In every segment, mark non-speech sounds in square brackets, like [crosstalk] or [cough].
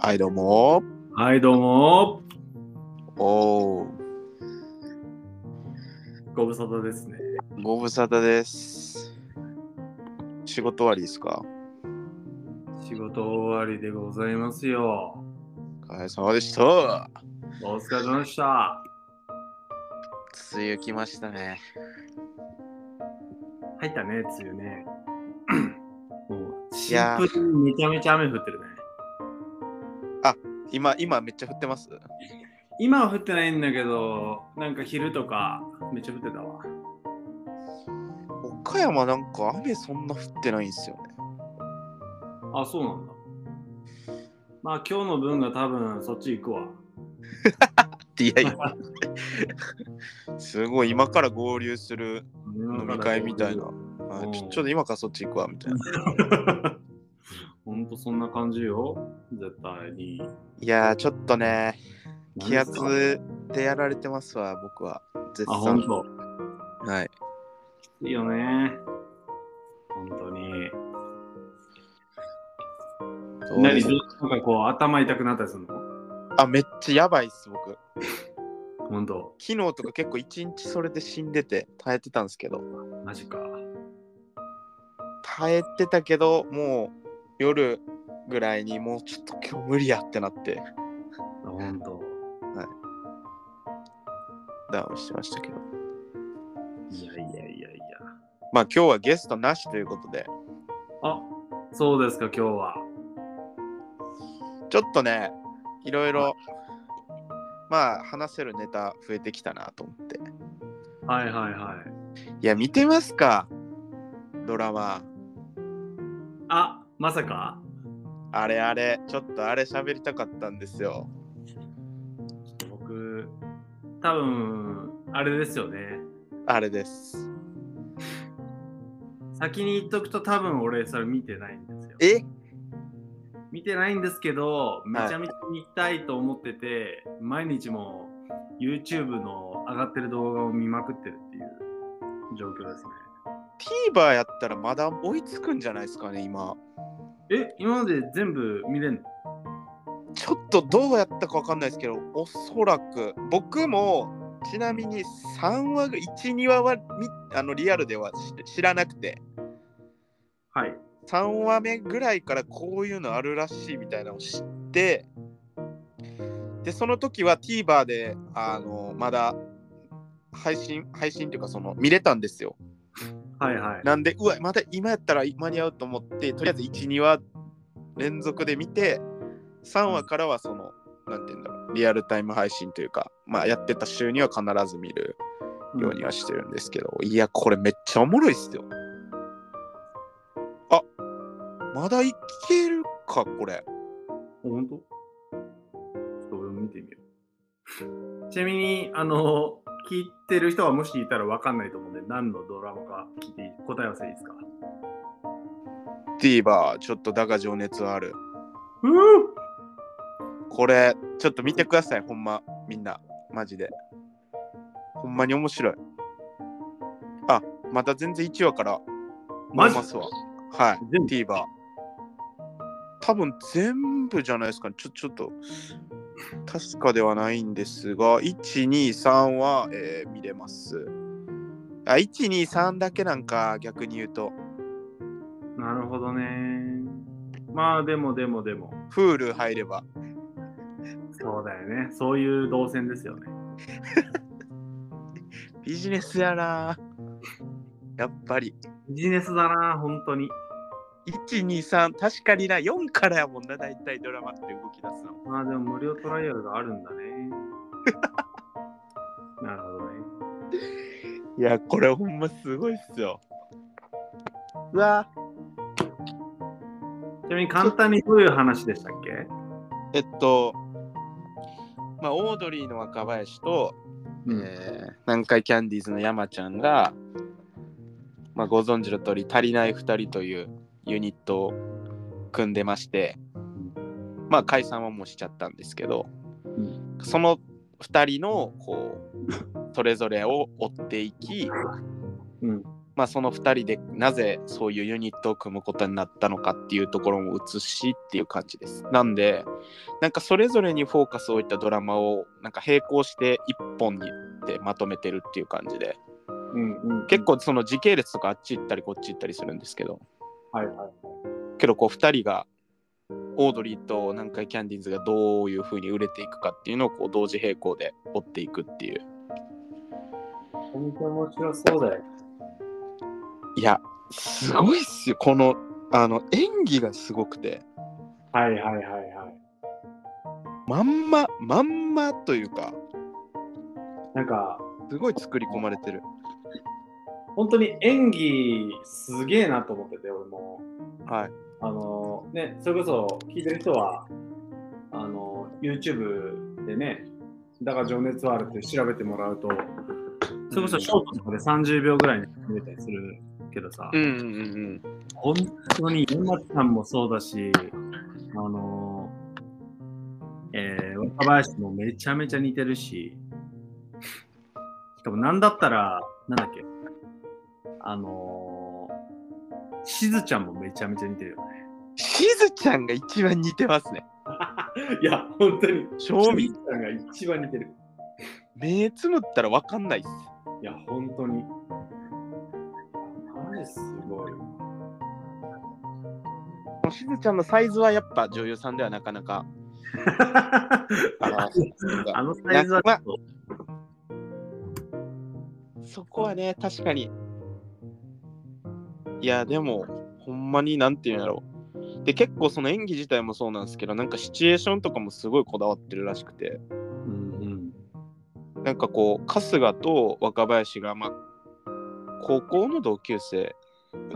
はい、どうも。はい、どうも。おー、ご無沙汰ですね。ご無沙汰です。仕事終わりですか？仕事終わりでございますよ。お疲れ様でした。お疲れ様でした。梅雨来ましたね。入ったね、梅雨ね。[clears throat] もう、シンプルにめちゃめちゃ雨降ってるね。今、今めっちゃ降ってます？今は降ってないんだけど、なんか昼とかめっちゃ降ってたわ。岡山なんか雨そんな降ってないんですよね。あ、そうなんだ。まあ今日の分が多分そっち行くわ。[laughs] いやいや。[laughs] すごい、今から合流する飲み会みたいな。ちょちょっと今からそっち行くわみたいな。[laughs] とそんな感じよ。絶対に。いやー、ちょっとね、気圧でやられてますわ、僕は。絶あ、ほん賛。と。はい。いいよね。本当に。何なんかこう頭痛くなったりするの？あ、めっちゃやばいっす、僕。[laughs] 本当。昨日とか結構一日それで死んでて耐えてたんですけどマジか。耐えてたけどもう夜ぐらいにもうちょっと今日無理やってなってあ本当。ダウンしてましたけどいやいやいやいや。まあ今日はゲストなしということであ、そうですか、今日は。ちょっとねいろいろまあ話せるネタ増えてきたなと思ってはいはいはい。いや見てますか？ドラマあ、まさか？あれあれちょっとあれ喋りたかったんですよ僕、多分、あれですよね。あれです先に言っとくと多分俺それ見てないんですよ。え？見てないんですけど、めちゃめちゃ見たいと思ってて、毎日も YouTube の上がってる動画を見まくってるっていう状況ですね。TVer やったらまだ追いつくんじゃないですかね今え、今まで全部見れんの？ちょっとどうやったかわかんないですけど、おそらく僕もちなみに3話、1、2話はみあのリアルでは知知らなくて、はい。3話目ぐらいからこういうのあるらしいみたいなのを知って、で、その時は TVer であのまだ配信、配信というかその見れたんですよ。はいはい。なんで、うわ、また今やったら間に合うと思って、とりあえず1、2話連続で見て、3話からはその、なんていうんだろう、リアルタイム配信というか、まあやってた週には必ず見るようにはしてるんですけど、いや、これめっちゃおもろいっすよ。あ、まだいけるか、これ。本当？ちょっと俺も見てみよう。ちなみに、あの、聞いてる人はもしいたらわかんないと思うんで、何のドラマか聞いて答え合わせいいですか？TVer、ちょっとだが情熱はある。これ、ちょっと見てください、ほんま、みんな。マジで。ほんまに面白い。あ、また全然1話からマジますわ。はい。TVer。多分全部じゃないですかね。ちょ、ちょっと、確かではないんですが、1、2、3は、えー見れます。あ、1、2、3だけなんか、逆に言うと。なるほどね。まあでもでもでも、Hulu 入れば。そうだよね。そういう動線ですよね。[laughs] ビジネスやなやっぱり。ビジネスだな、本当に。1、2、3、確かにな、4からやもんな、大体ドラマって動き出すの。まあでも無料トライアルがあるんだね。[laughs] なるほどね。いや、これほんますごいっすよ。うわちなみに簡単にどういう話でしたっけ？えっと、まあ、オードリーの若林と、うんえー南海キャンディーズの山ちゃんが、まあ、ご存知の通り、足りない2人というユニットを組んでまして、まあ、解散はもうしちゃったんですけど、んその2人のこうそれぞれを追っていき、うん。まあ、その2人でなぜそういうユニットを組むことになったのかっていうところも映しっていう感じです。なんでなんかそれぞれにフォーカスを置いたドラマをなんか並行して1本にってまとめてるっていう感じでうんうん、結構その時系列とかあっち行ったりこっち行ったりするんですけどはいはい。けどこう2人がオードリーと南海キャンディーズがどういう風に売れていくかっていうのをこう同時並行で追っていくっていうめちゃめちゃ面白そうだよ。いやすごいっすよこのあの演技がすごくてはいはいはいはい。まんままんまというかなんか、すごい作り込まれてる本当に演技すげえなと思ってて、俺も。はい。あのね、それこそ聞いてる人は、あの、YouTube でね、だから情熱はあるって調べてもらうと、それこそショートとかで30秒ぐらいに見れたりするけどさ、うんうんうん本当に山ちゃんもそうだし、あのえー、若林もめちゃめちゃ似てるし、しかもなんだったら、なんだっけ、あのー、しずちゃんもめちゃめちゃ似てるよね。しずちゃんが一番似てますね [laughs] いや、本当に。正味しずちゃんが一番似てる。目つむったらわかんないっすいや、本当に。マジすごい。しずちゃんのサイズはやっぱ女優さんではなかなか [laughs] あのサイズはそこはね、確かに。いや、でも、ほんまになんていうんやろう。で、結構その演技自体もそうなんですけど、なんかシチュエーションとかもすごいこだわってるらしくて、うんうん。なんかこう、春日と若林が、まあ、高校の同級生、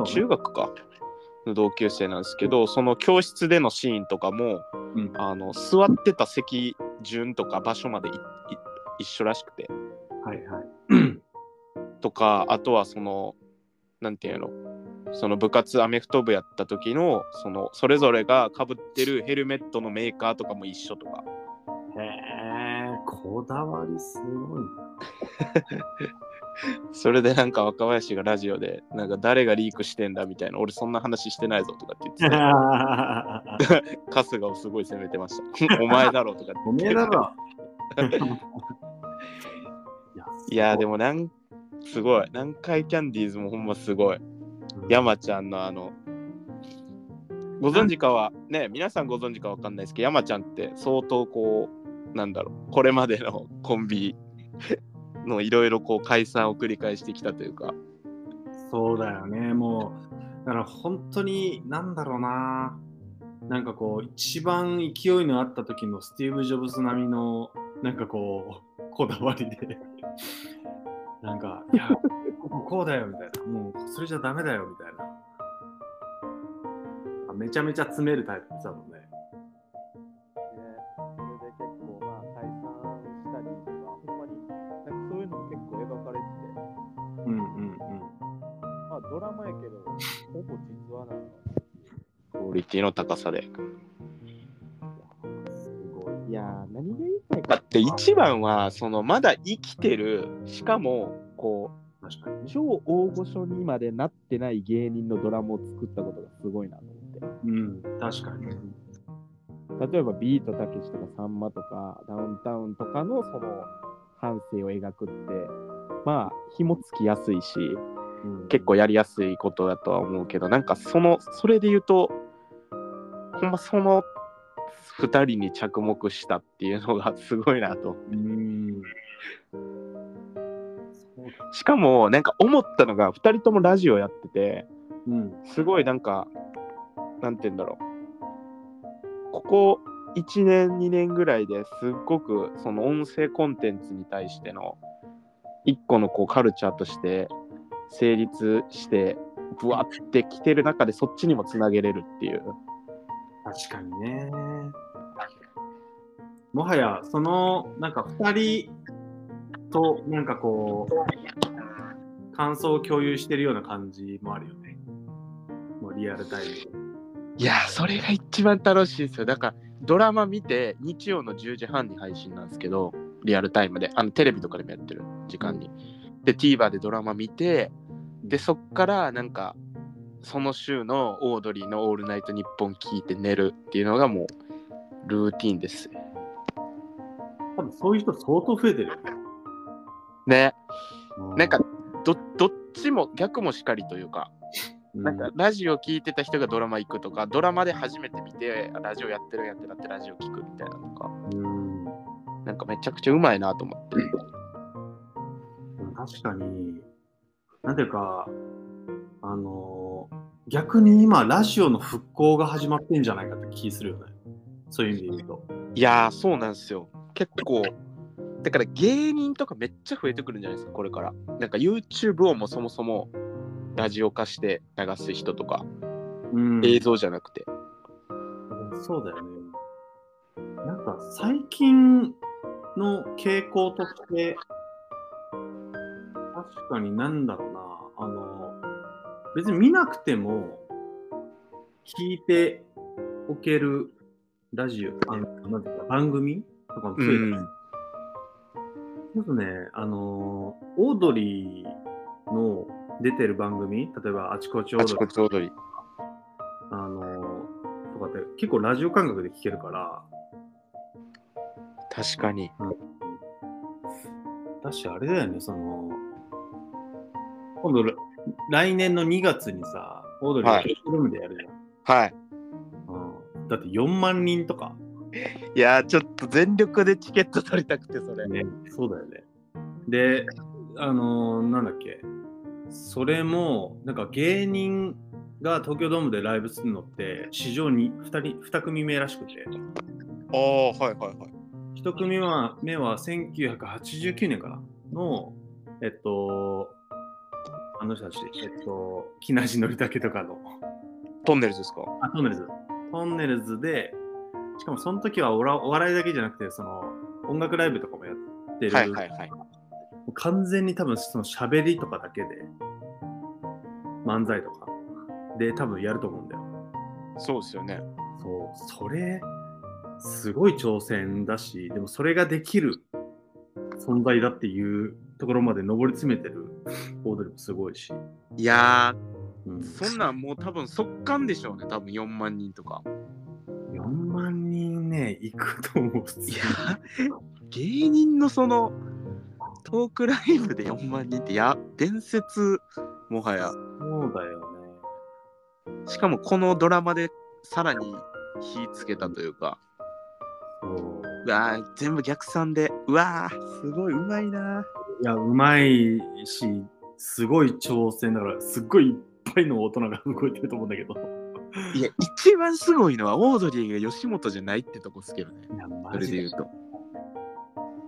中学か、の同級生なんですけど、その教室でのシーンとかも、うんあの座ってた席順とか場所までいい一緒らしくて。はいはい。とかあとはそのなんていうのその部活アメフト部やった時のそのそれぞれがかぶってるヘルメットのメーカーとかも一緒とか。へえ、こだわりすごい [laughs] それでなんか若林がラジオでなんか誰がリークしてんだみたいな俺そんな話してないぞとかって言って [laughs] 春日をすごい責めてました。[laughs] お前だろとかって。おめえだろ。いやでも、もなんすごい。南海キャンディーズもほんますごい山ちゃんのあのご存知かはね皆さんご存知かわかんないですけど山ちゃんって相当こうなんだろうこれまでの [laughs] コンビのいろいろこう解散を繰り返してきたというか。そうだよね、もう、だから本当に、なんだろうな、なんかこう、一番勢いのあった時のスティーブ・ジョブズ並みの、なんかこう、こだわりで、なんか、[laughs] いや、こここうだよみたいな、もう、それじゃダメだよみたいな。あめちゃめちゃ詰めるタイプだもんね。それで結構まあ解散したりとかほんまになんかそういうのも結構描かれててうんうんうん。まあドラマやけどほぼ実話なのクオリティの高さで。何が言いたいかって一番はそのまだ生きてるしかもこう。超大御所にまでなってない芸人のドラマを作ったことがすごいなと思ってうん、確かに。例えばビートたけしとかさんまとかダウンタウンとかのその半生を描くってまあ紐つきやすいしうん結構やりやすいことだとは思うけどなんかそのそれで言うとほんまその2人に着目したっていうのがすごいなとうん。しかもなんか思ったのが2人ともラジオやっててうん。すごいなんかなんて言うんだろうここ1年2年ぐらいですっごくその音声コンテンツに対しての一個のこうカルチャーとして成立してブワってきてる中でそっちにもつなげれるっていう確かにね。もはや、その、なんか2人と、なんかこう、感想を共有してるような感じもあるよね。もうリアルタイムで。いやそれが一番楽しいですよだからドラマ見て日曜の10時半に配信なんですけどリアルタイムであのテレビとかでもやってる時間にで TVer でドラマ見てでそっからなんかその週のオードリーの「オールナイトニッポン」聞いて寝るっていうのがもうルーティンです。多分そういう人相当増えてるよ。ね。ねうなんか、どどっちも逆もしかりというかうなんかラジオ聞いてた人がドラマ行くとかドラマで初めて見てあラジオやってるんやってなってラジオ聞くみたいなとかうん。なんかめちゃくちゃうまいなと思って。確かに、なんていうか、あの逆に今、ラジオの復興が始まってんじゃないかって気するよね。そういう意味で言うと。いやーそうなんですよ結構だから芸人とかめっちゃ増えてくるんじゃないですかこれからなんか YouTube をもそもそもラジオ化して流す人とか、うん映像じゃなくてそうだよね。なんか最近の傾向として、確かになんだろうな、あの、別に見なくても聞いておけるラジオ、あのなんていうか番組とかも増えてる。まずね、あのーオードリーの出てる番組、例えばあちこちオーあちドリーあのーとかって結構ラジオ感覚で聞けるから、確かに。だしあれだよね、その、今度ら来年の2月にさ、オードリーがはい。フィルムでやるじゃん。はい。うん。だって4万人とか、いやーちょっと全力でチケット取りたくてそれ。ね、そうだよね。で、あのーなんだっけ、それも、なんか芸人が東京ドームでライブするのって、史上に 2, 人2組目らしくて、ああはいはいはい。1組は目は1989年かな。の、えっと、あの人たち、えっと、木梨憲武とかの、トンネルズですか？あ、トンネルズ。トンネルズで、しかもその時はおらお笑いだけじゃなくて、その音楽ライブとかもやってる。はいはいはい完全に多分その喋りとかだけで、漫才とかで多分やると思うんだよ。そうですよねそう、それ、すごい挑戦だし、でもそれができる存在だっていうところまで上り詰めてるオードリーもすごいし。いやうん。ーそんなんもう多分速乾でしょうね多分4万人とか。4万人ね、行くと思う。いや芸人のそのトークライブで4万人ってや伝説もはや。そうだよね。しかもこのドラマでさらに火つけたというか。そう。うわー全部逆算で。うわーすごいうまいないや、うまいし、すごい挑戦だから、すっごいいっぱいの大人が動いてると思うんだけど。いや一番すごいのはオードリーが吉本じゃないってとこっすけどねいや、マジでで言うと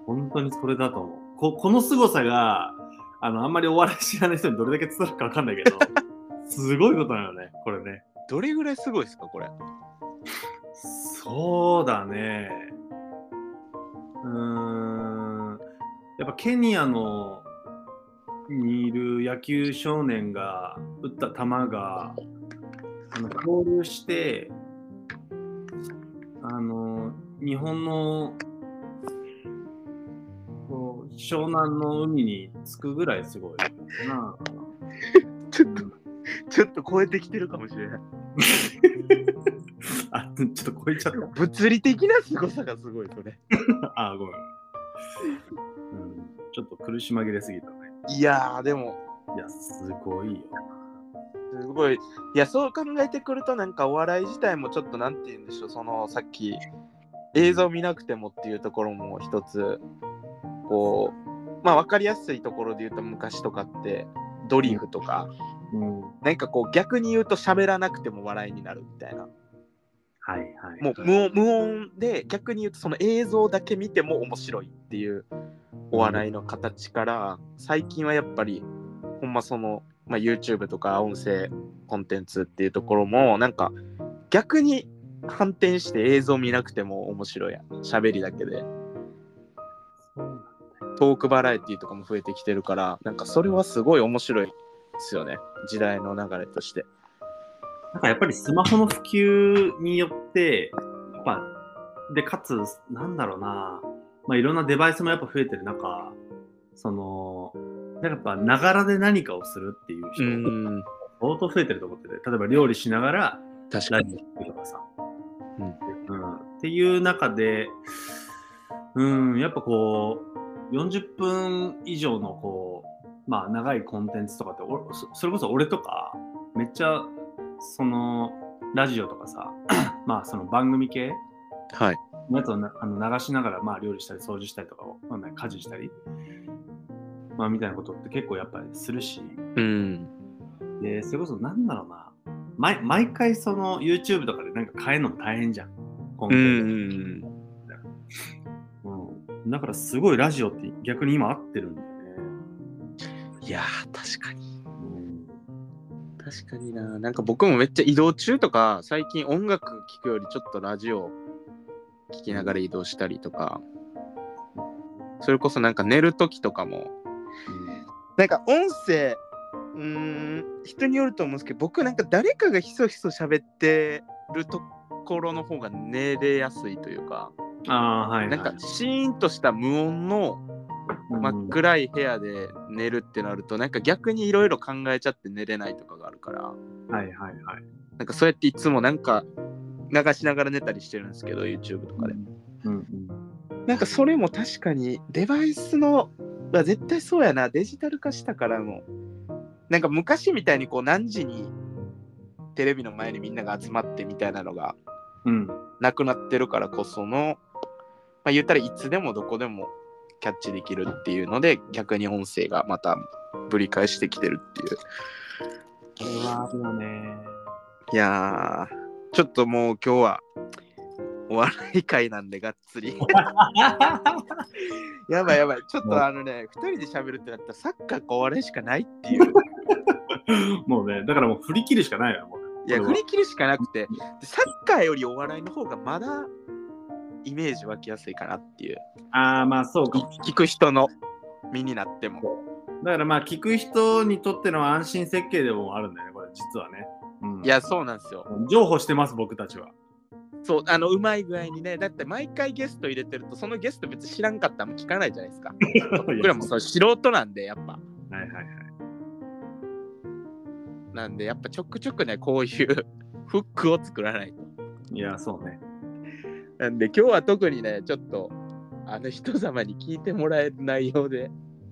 本当にそれだと思う。ここの凄さが、あの、あんまりお笑い知らない人にどれだけ伝わるかわかんないけど、[laughs] すごいことなのね、これね。どれぐらいすごいですかこれそうだね。うーん。やっぱケニアのにいる野球少年が打った球があの交流してあの日本のこう湘南の海に着くぐらいすごいな。ちょっとちょっと超えてきてるかもしれない [laughs] あ、ちょっと超えちゃった。物理的なすごさがすごいそれ [laughs] あ、ごめん、ちょっと苦し紛れすぎたね。いやーでもいや、すごいよ。すごい。いや、そう考えてくると、なんかお笑い自体もちょっとなんて言うんでしょう、そのさっき映像見なくてもっていうところも一つ、こう、まあ分かりやすいところで言うと昔とかってドリフとか、うん。なんかこう逆に言うと喋らなくても笑いになるみたいな。はいはい。もう無音無音で逆に言うとその映像だけ見ても面白いっていうお笑いの形から最近はやっぱりほんまその、まあ、YouTube とか音声コンテンツっていうところもなんか逆に反転して映像見なくても面白いやん。喋りだけで。トークバラエティとかも増えてきてるからなんかそれはすごい面白いですよね。時代の流れとして。なんかやっぱりスマホの普及によって、やっぱ、で、かつ、なんだろうな、まあいろんなデバイスもやっぱ増えてる中、その、なんかやっぱ、ながらで何かをするっていうう人、ん。相当増えてると思ってて、例えば料理しながら、確かに。とかさ、うんうん。っていう中で、うん、やっぱこう、40分以上のこう、まあ長いコンテンツとかって、それこそ俺とか、めっちゃ、その、ラジオとかさ、[clears throat] まあその番組系はい。のやつをなあの流しながら、まあ料理したり掃除したりとかを、まあね、家事したり、まあみたいなことって結構やっぱりするし、うん。で、それこそなんだろうな、毎毎回その YouTube とかでなんか変えるのも大変じゃん。コンうテンツん。うん、だからすごいラジオって逆に今合ってるんだよね。いやー、確かに。うん、確かにな。なんか僕もめっちゃ移動中とか、最近音楽聴くよりちょっとラジオ聴きながら移動したりとか、それこそなんか寝るときとかも、なんか音声、うーん、人によると思うんですけど、僕なんか誰かがひそひそ喋ってるところの方が寝れやすいというか、ああ、はい、はい。なんかシーンとした無音のうん。真っ暗い部屋で寝るってなると、なんか逆にいろいろ考えちゃって寝れないとかがあるから、はいはいはい。なんかそうやっていつもなんか流しながら寝たりしてるんですけど、YouTube とかで。うんうんなんかそれも確かにデバイスの、まあ、絶対そうやな、デジタル化したからの、なんか昔みたいにこう何時にテレビの前にみんなが集まってみたいなのがうん。なくなってるからこその、まあ、言ったらいつでもどこでもキャッチできるっていうので逆に音声がまたぶり返してきてるっていう。これはあるよね。いやー、ちょっともう今日はお笑い会なんでがっつり。[laughs] やばいやばい。ちょっとあのね、二人で喋るってなったらサッカーかお笑いしかないっていう。[laughs] もうね、だからもう振り切るしかないよ、もう。いや、振り切るしかなくて、でサッカーよりお笑いの方がまだイメージ湧きやすいかなっていう。ああ、まあそうかも。聞く人の身になっても。だからまあ聞く人にとっての安心設計でもあるんだよね、これ実はね。うん、いや、そうなんですよ。譲歩してます、僕たちは。そう、あの、うまい具合にね、だって毎回ゲスト入れてると、そのゲスト別に知らんかったらも聞かないじゃないですか。[laughs] 僕らもそう素人なんで、やっぱ。はいはいはい。なんで、やっぱちょくちょくね、こういう [laughs] フックを作らないと。いや、そうね。なんで、今日は特にね、ちょっと、あの人様に聞いてもらえる内容で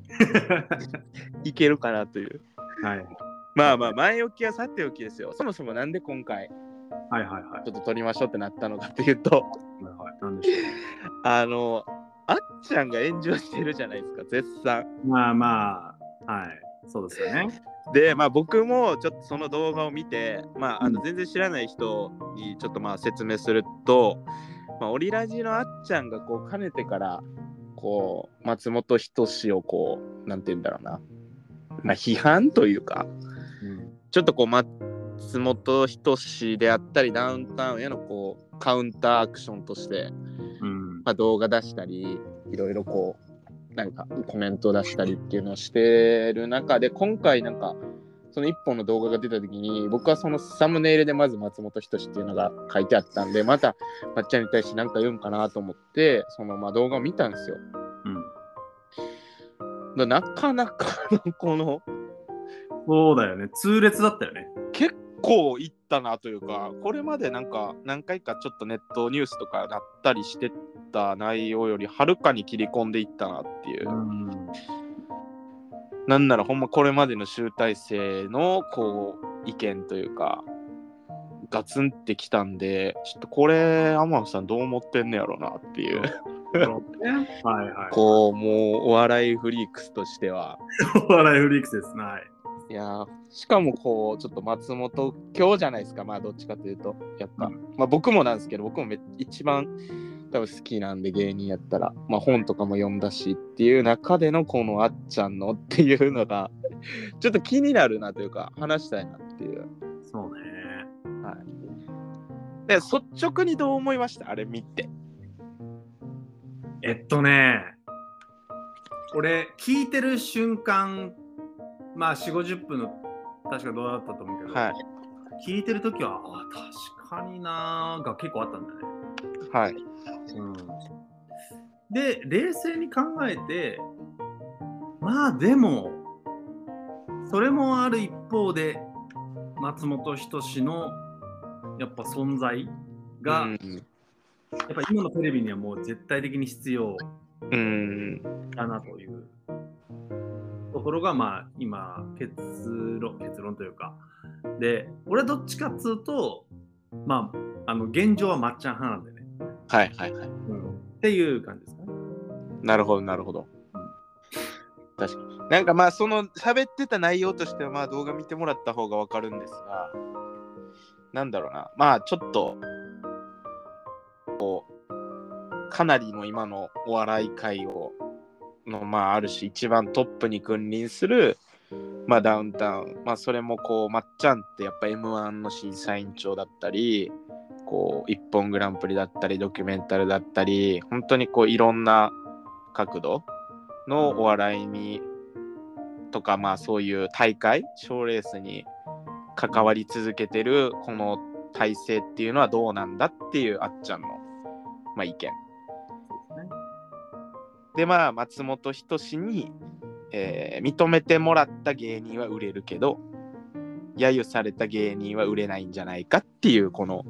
[laughs] いけるかなという。はいまあまあ、前置きはさておきですよ。そもそもなんで今回、はいはいはい。ちょっと撮りましょうってなったのかというと、はいはい、なんでしょあの、あっちゃんが炎上してるじゃないですか、絶賛。う。まあまあ、はい。そうですよね。で、まあ僕もちょっとその動画を見て、まああのうん全然知らない人にちょっとまあ説明すると、まあオリラジのあっちゃんがこうかねてから、こう松本人志をこう、なんて言うんだろうな、まあ批判というか、うん。ちょっとこう松本人志であったりダウンタウンへのこうカウンターアクションとして、うん。まあ、動画出したりいろいろこうなんかコメント出したりっていうのをしてる中で今回なんかその一本の動画が出た時に僕はそのサムネイルでまず松本人志っていうのが書いてあったんでまたまっちゃんに対して何か言うんかなと思ってそのまあ動画を見たんですよ。うん。だなかなかのこのそうだよね。痛烈だったよね。結構いったなというかこれまでなんか何回かちょっとネットニュースとかなったりしてた内容よりはるかに切り込んでいったなっていう。ん。なんならほんまこれまでの集大成のこう意見というかガツンってきたんでちょっとこれ天野さんどう思ってんねやろなっていうはいはい。こうもうお笑いフリークスとしては [laughs] お笑いフリークスです。はい。いやーしかもこうちょっと松本今日じゃないですか。まあどっちかというとやっぱ、うん。まあ僕もなんですけど僕もめ一番多分好きなんで芸人やったら。まあ本とかも読んだしっていう中でのこのあっちゃんのっていうのが [laughs] ちょっと気になるなというか話したいなっていう。そうね。で率直にどう思いました？あれ見て。えっとね、俺、聞いてる瞬間、まあ、4、50分の確か動画だったと思うけど、はい。聞いてるときは、あ、確かになーが結構あったんだよね。はい。うん、で、冷静に考えて、まあでも、それもある一方で松本人志のやっぱ存在が、うん。やっぱ今のテレビにはもう絶対的に必要うん。だなというところがまあ今結論結論というかで俺どっちかっつうとまああの現状はまっちゃん派なんでね、はいはいはい。っていう感じですかね。なるほどなるほど。確かに。なんかまあその喋ってた内容としてはまあ動画見てもらった方がわかるんですが、なんだろうな。まあちょっと、こう、かなりの今のお笑い界を、のまあある種一番トップに君臨する、まあダウンタウン。まあそれもこう、まっちゃんってやっぱ M1 の審査員長だったり、こう、一本グランプリだったり、ドキュメンタルだったり、本当にこういろんな角度のお笑いに、とかまあそういう大会賞レースに関わり続けてるこの体制っていうのはどうなんだっていうあっちゃんの、まあ、意見でまあ松本人志に、えー認めてもらった芸人は売れるけど揶揄された芸人は売れないんじゃないかっていうこの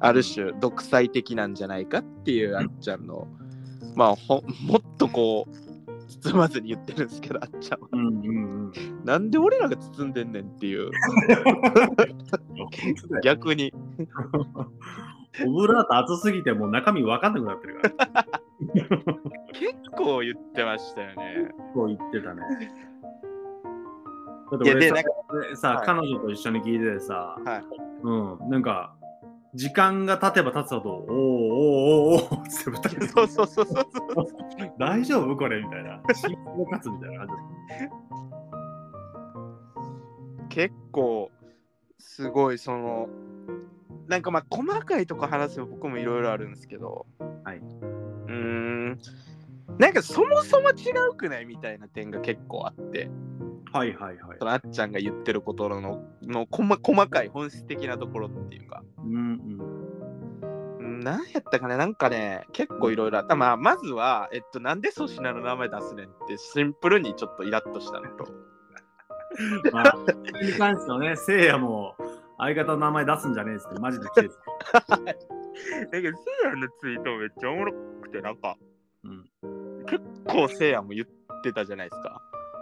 ある種独裁的なんじゃないかっていうあっちゃんのまあほもっとこう包まずに言ってるんですけどあっちゃんはうんうんうん。なんで俺らが包んでんねんっていう逆にオブラート熱すぎてもう中身分かんなくなってるから。結構言ってましたよね。こう言ってたね。だっいやでて俺さなんさ、はい彼女と一緒に聞いててさ、はいうん、なんか、時間が経てば経つほど、おーおーおーおーって二人でそうそうそうそう。大丈夫これみたいな。心臓が勝つみたいな感結構すごいそのなんかまあ細かいとこ話せば僕もいろいろあるんですけど、はいなんかそもそも違うくないみたいな点が結構あってじ。はいはいはいそ。のあっちゃんが言ってることのの細細かい本質的なところっていうかうんうん。うんなんやったかねなんかね結構いろいろあったまあまずはえっとなんで粗品の名前出すねんってシンプルにちょっとイラッとしたのと [laughs] まあ、それに関してはね、せいやも相方の名前出すんじゃねえっつって、マジで来てる。だけどせいやのツイートめっちゃおもろくてなんかうん。結構せいやも言ってたじゃないですか。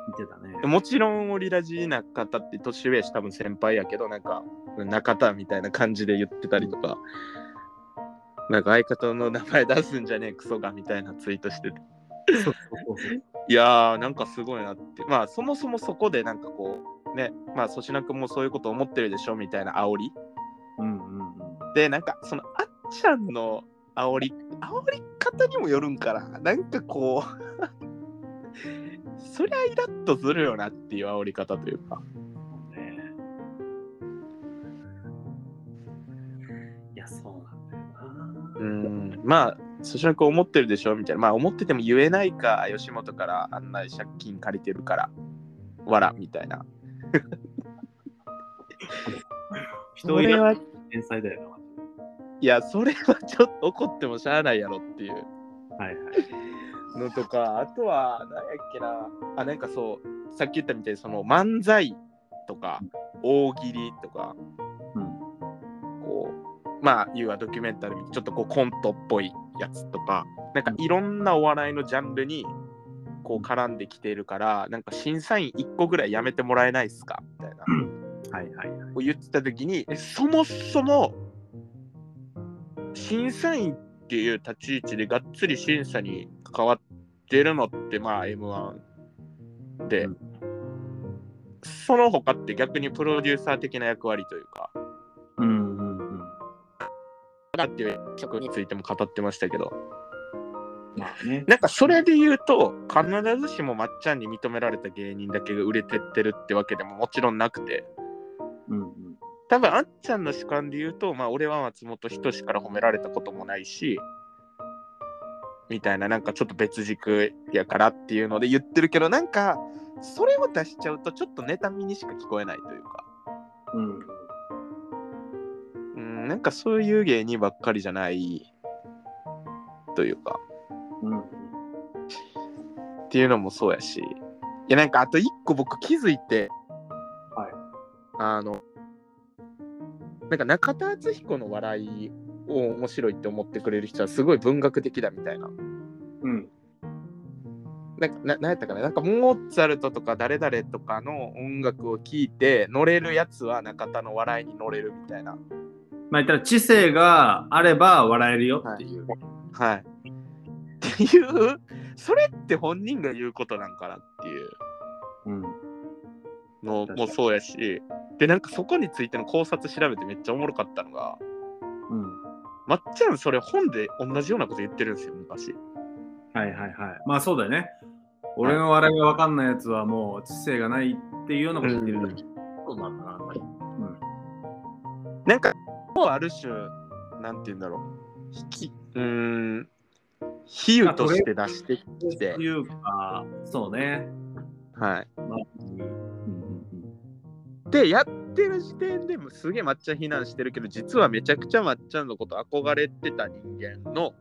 見てたね。もちろんオリラジな方って年上やし多分先輩やけどなんか中田みたいな感じで言ってたりとか、なんか相方の名前出すんじゃねえクソがみたいなツイートしてて。[laughs] いやーなんかすごいなって。まあそもそもそこでなんかこうね、まあ粗品君もそういうこと思ってるでしょみたいな煽り。うんうんうん。でなんかそのあっちゃんの煽り煽り方にもよるんかな。なんかこう [laughs] そりゃイラッとするよなっていう煽り方というか。ねいや、そうなんだよな。うん。まあそしらく思ってるでしょみたいな。まあ思ってても言えないか吉本からあんな借金借りてるから。わらみたいな。人いらは天才だよな。いやそれはちょっと怒ってもしゃあないやろっていうはいはい。のとか、あとは、何やっけな、あ、なんかそう、さっき言ったみたいに、その漫才とか、大喜利とか、うん。こう、まあ、いうはドキュメンタルみたいなちょっとこうコントっぽいやつとか、なんかいろんなお笑いのジャンルに、こう絡んできているから、なんか審査員1個ぐらいやめてもらえないっすか？みたいな。はいはいはい。を言ってた時にえそもそも審査員っていう立ち位置でがっつり審査に関わってるのってまあ M1 で、うんその他って逆にプロデューサー的な役割というかうんうんうん。だっていう職についても語ってましたけどまあね。なんかそれで言うと必ずしもまっちゃんに認められた芸人だけが売れてってるってわけでももちろんなくてうんうん。多分あっちゃんの主観で言うと、まあ、俺は松本人志から褒められたこともないし、みたいな、なんかちょっと別軸やからっていうので言ってるけど、なんか、それを出しちゃうと、ちょっと妬みにしか聞こえないというか、うん。うん、なんかそういう芸人ばっかりじゃないというか、うん。っていうのもそうやし、いや、なんかあと一個僕気づいて、あの、なんか中田敦彦の笑いを面白いって思ってくれる人はすごい文学的だみたいな。うん。なんかななんやったかな？なんかモーツァルトとか誰々とかの音楽を聴いて乗れるやつは中田の笑いに乗れるみたいな。まあ言ったら知性があれば笑えるよっていう。はい。っていう、それって本人が言うことなんかなっていううん。のもそうやし、で、なんかそこについての考察調べてめっちゃおもろかったのが、うん。まっちゃんそれ本で同じようなこと言ってるんですよ、昔。はいはいはい。まあそうだよね。俺の笑いが分かんないやつはもう知性がないっていうようなこと言ってる。うんそうなんだな。なんか、もうある種、なんて言うんだろう、引き、うーん、比喩として出してきてと、いうか、そうね。はい。まあ、うんうんで、やってる時点でもすげえまっちゃん非難してるけど、実はめちゃくちゃまっちゃんのこと憧れてた人間の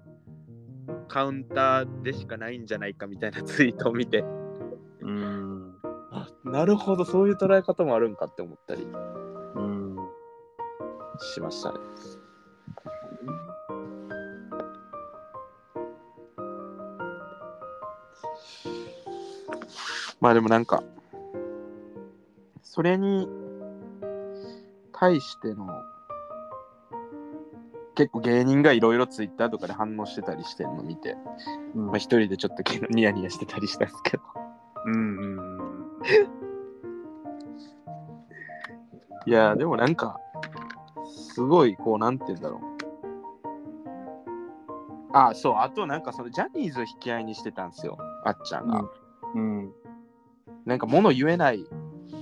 カウンターでしかないんじゃないかみたいなツイートを見て、うん。うん。あなるほど、そういう捉え方もあるんかって思ったりうん。しましたね。まあでもなんか、それに対しての、結構芸人がいろいろツイッターとかで反応してたりしてんの見て、うんまあ一人でちょっとニヤニヤしてたりしたんですけど。うんうんうん。いやーでもなんか、すごいこう、なんて言うんだろう。あ、そう、あとなんかそのジャニーズを引き合いにしてたんですよ、あっちゃんが。うん。なんか物言えない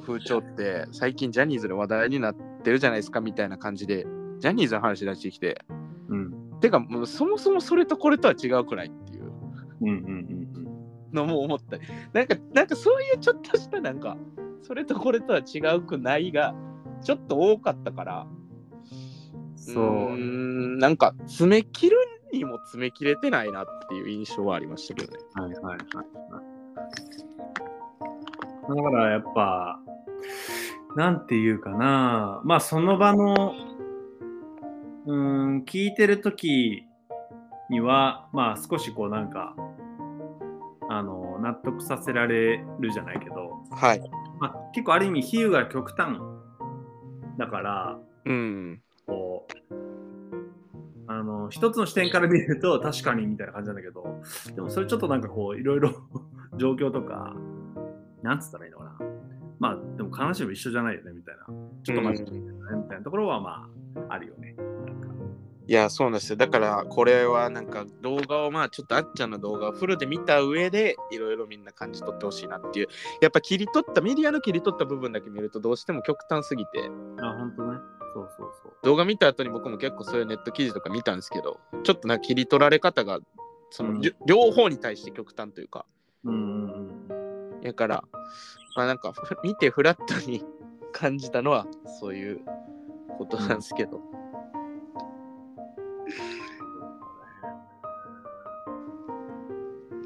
風潮って最近ジャニーズで話題になってるじゃないですかみたいな感じでジャニーズの話出してきてうん。てかもうそもそもそれとこれとは違うくないっていうのも思ったりなんかなんかそういうちょっとしたなんかそれとこれとは違うくないがちょっと多かったからそうーんなんか詰め切るにも詰め切れてないなっていう印象はありましたけどね。はいはいはい。だからやっぱ、なんていうかな、まあその場の、うーん、聞いてる時には、まあ少しこうなんか、あの、納得させられるじゃないけど、はい。まあ、結構ある意味比喩が極端だから、うん。こう、あの、一つの視点から見ると確かにみたいな感じなんだけど、でもそれちょっとなんかこう、いろいろ [laughs] 状況とか、なんつったらいいの？まあ、でも必ずしも一緒じゃないよねみたいな。ちょっと待って、みたいなところはまあ、あるよね。いや、そうなんですよ。だから、これはなんか動画を、まあ、ちょっとあっちゃんの動画をフルで見た上で、いろいろみんな感じ取ってほしいなっていう。やっぱ切り取った、メディアの切り取った部分だけ見ると、どうしても極端すぎて、あ、本当ね。そうそうそう。動画見た後に僕も結構そういうネット記事とか見たんですけど、ちょっとな切り取られ方が、その、うん両方に対して極端というか、うんうんうん。やから、まあなんか、ふ [laughs] 見てフラットに [laughs] 感じたのは、そういうことなんですけど。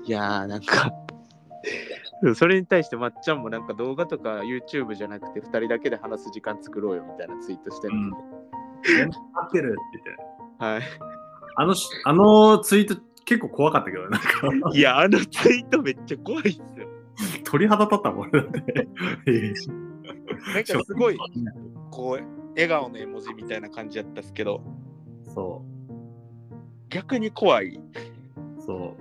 いやーなんかそれに対してまっちゃんもなんか動画とか YouTube じゃなくて2人だけで話す時間作ろうよみたいなツイートしてるんで、合ってるって言って。はい。あのし、あのツイート結構怖かったけどね、なんかいや、あのツイートめっちゃ怖いっすよ。鳥肌立ったもん、俺だって。なんかすごい、[laughs] こう、笑顔の絵文字みたいな感じやったっすけど、そ逆に怖い。う、そ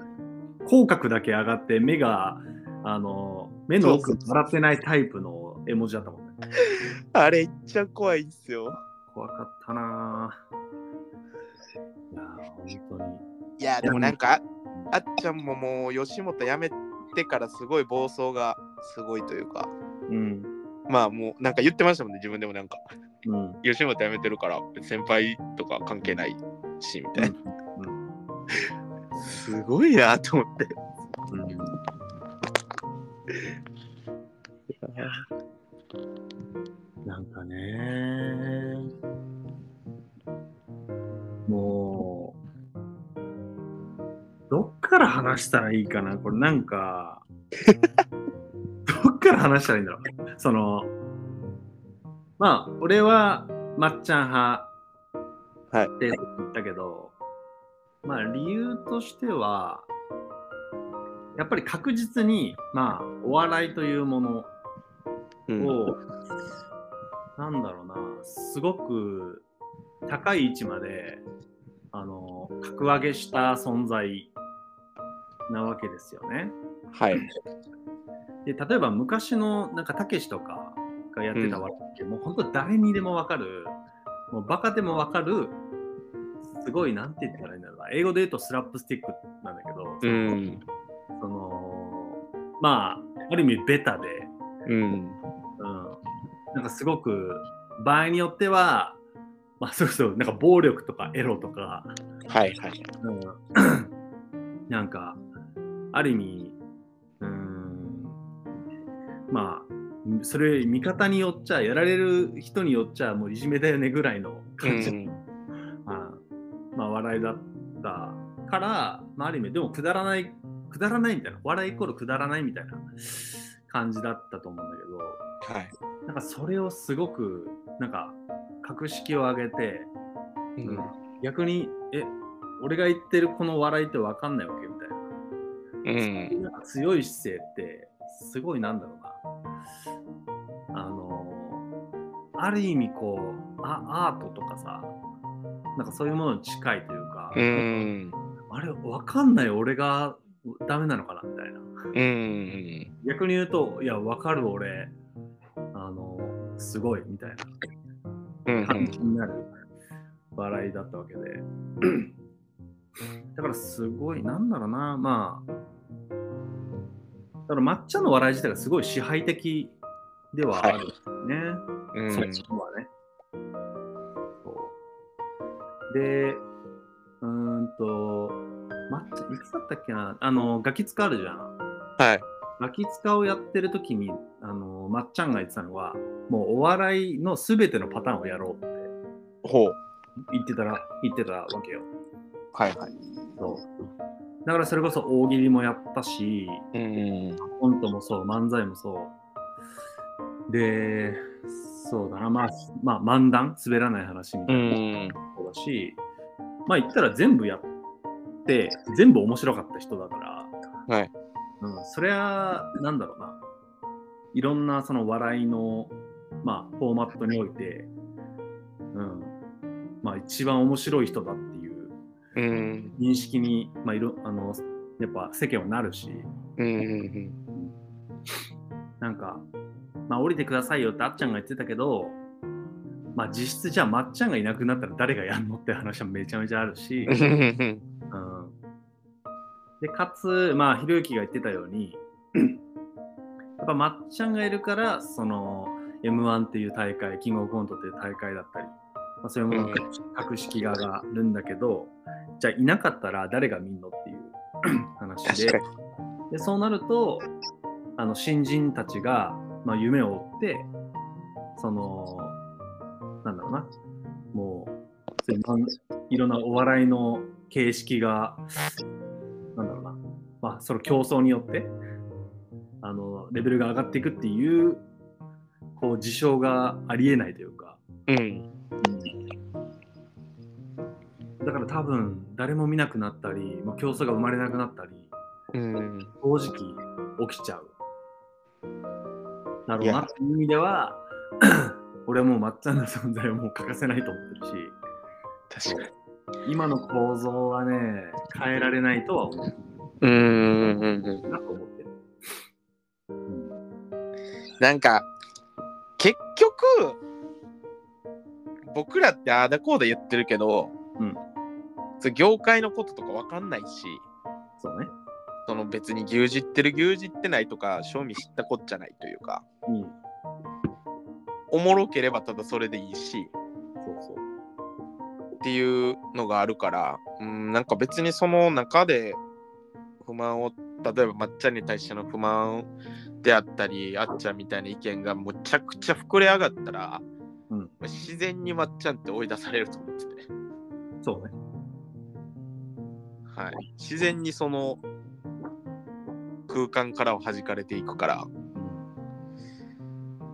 う。口角だけ上がって、目が、あの、目の奥笑ってないタイプの絵文字だったもんね。[laughs] あれ、いっちゃ怖いっすよ。怖かったなぁ。いやー、本当に。いや、でもなんか、ああっちゃんももう吉本辞めてからすごい暴走がすごいというか、うん。まあもうなんか言ってましたもんね、自分でもなんか、うん。吉本辞めてるから先輩とか関係ないし、みたいな。すごいなと思って。うん。なんかねもう、から話したらいいかな。これなんか、どっから話したらいいんだろう。その、まあ、俺はまっちゃん派はい。って言ったけど、まあ理由としては、やっぱり確実に、まあ、お笑いというものうん。を、なんだろうな、すごく高い位置まで、あの、格上げした存在なわけですよね。はい。で、例えば昔の、なんか、たけしとかがやってた笑いって、もう本当誰にでもわかる、もうバカでもわかる、すごい、なんて言ったらいいんだろうな、英語で言うとスラップスティックなんだけど、うん。その、まあ、ある意味ベタで、うん。うん、なんかすごく場合によっては、まあ、そうそうなんか暴力とかエロとか、はいはい。うん、[clears throat] なんかある意味うんまあそれ見方によっちゃやられる人によっちゃもういじめだよねぐらいの感じ、うんまあ、まあ笑いだったから、まあ、ある意味でもくだらないくだらないみたいな笑いイコールくだらないみたいな感じだったと思うんだけどはい。なんかそれをすごくなんか格式を上げて、うん逆にえ俺が言ってるこの笑いって分かんないわけみたいな,、うん。強い姿勢ってすごいなんだろうなあのある意味こうあアートとかさなんかそういうものに近いというか、うん。あれ分かんない俺がダメなのかなみたいなうん。逆に言うといや分かる俺あのすごいみたいなうん。感じになる笑いだったわけで。[clears throat] だからすごい、なんだろうな、まあ、だから抹茶の笑い自体がすごい支配的ではあるんですよね。うん。そっちのはね。で、うーんと、抹茶、いつだったっけな、あの、ガキ使あるじゃん。はい。ガキ使をやってる時に、あの、まっちゃんが言ってたのは、もうお笑いのすべてのパターンをやろうってほう。言ってたら、言ってたわけよ。はいはい。そう。だからそれこそ大喜利もやったし、うん。コントもそう、漫才もそう。で、そうだな、まあ、まあ、漫談、滑らない話みたういな。ん。そうだし、まあ言ったら全部やって、全部面白かった人だから、はい。うん、それは、なんだろうな、いろんなその笑いの、まあ、フォーマットにおいて、うん、まあ一番面白い人だっ。認識に、まあ、いろあのやっぱ世間はなるし、うん。なんか、まあ降りてくださいよってあっちゃんが言ってたけど、まあ実質じゃあまっちゃんがいなくなったら誰がやんのって話はめちゃめちゃあるし、うん。でかつまあひろゆきが言ってたようにやっぱまっちゃんがいるからその m 1っていう大会キングオブコントっていう大会だったり、まあ、そういうも格式が上がるんだけど、じゃあいなかったら誰が見んのっていう [clears throat] 話で。でそうなるとあの新人たちが、まあ、夢を追ってそのなんだろうな。もういろんなお笑いの形式がなんだろうな。まあその競争によってあのレベルが上がっていくっていうこう事象がありえないというか、うん。だから多分誰も見なくなったり、まあ、競争が生まれなくなったりうん。正直起きちゃう。だろいうやなっていう意味では、俺はもうまっちゃんの存在はもう欠かせないと思ってるし、確かに。今の構造はね、変えられないとは思ううん。うん。なと思ってる。なんか、結局、僕らってああだこうだ言ってるけど、うんそれ業界のこととかわかんないし、そうね。その別に牛耳ってる牛耳ってないとか、賞味知ったこっちゃないというか、うん。おもろければただそれでいいし、そうそう。っていうのがあるから、うん、なんか別にその中で不満を、例えばまっちゃんに対しての不満であったり、あっちゃんみたいな意見がむちゃくちゃ膨れ上がったら、うん自然にまっちゃんって追い出されると思ってて、そうね。はい、自然にその空間からは弾かれていくから、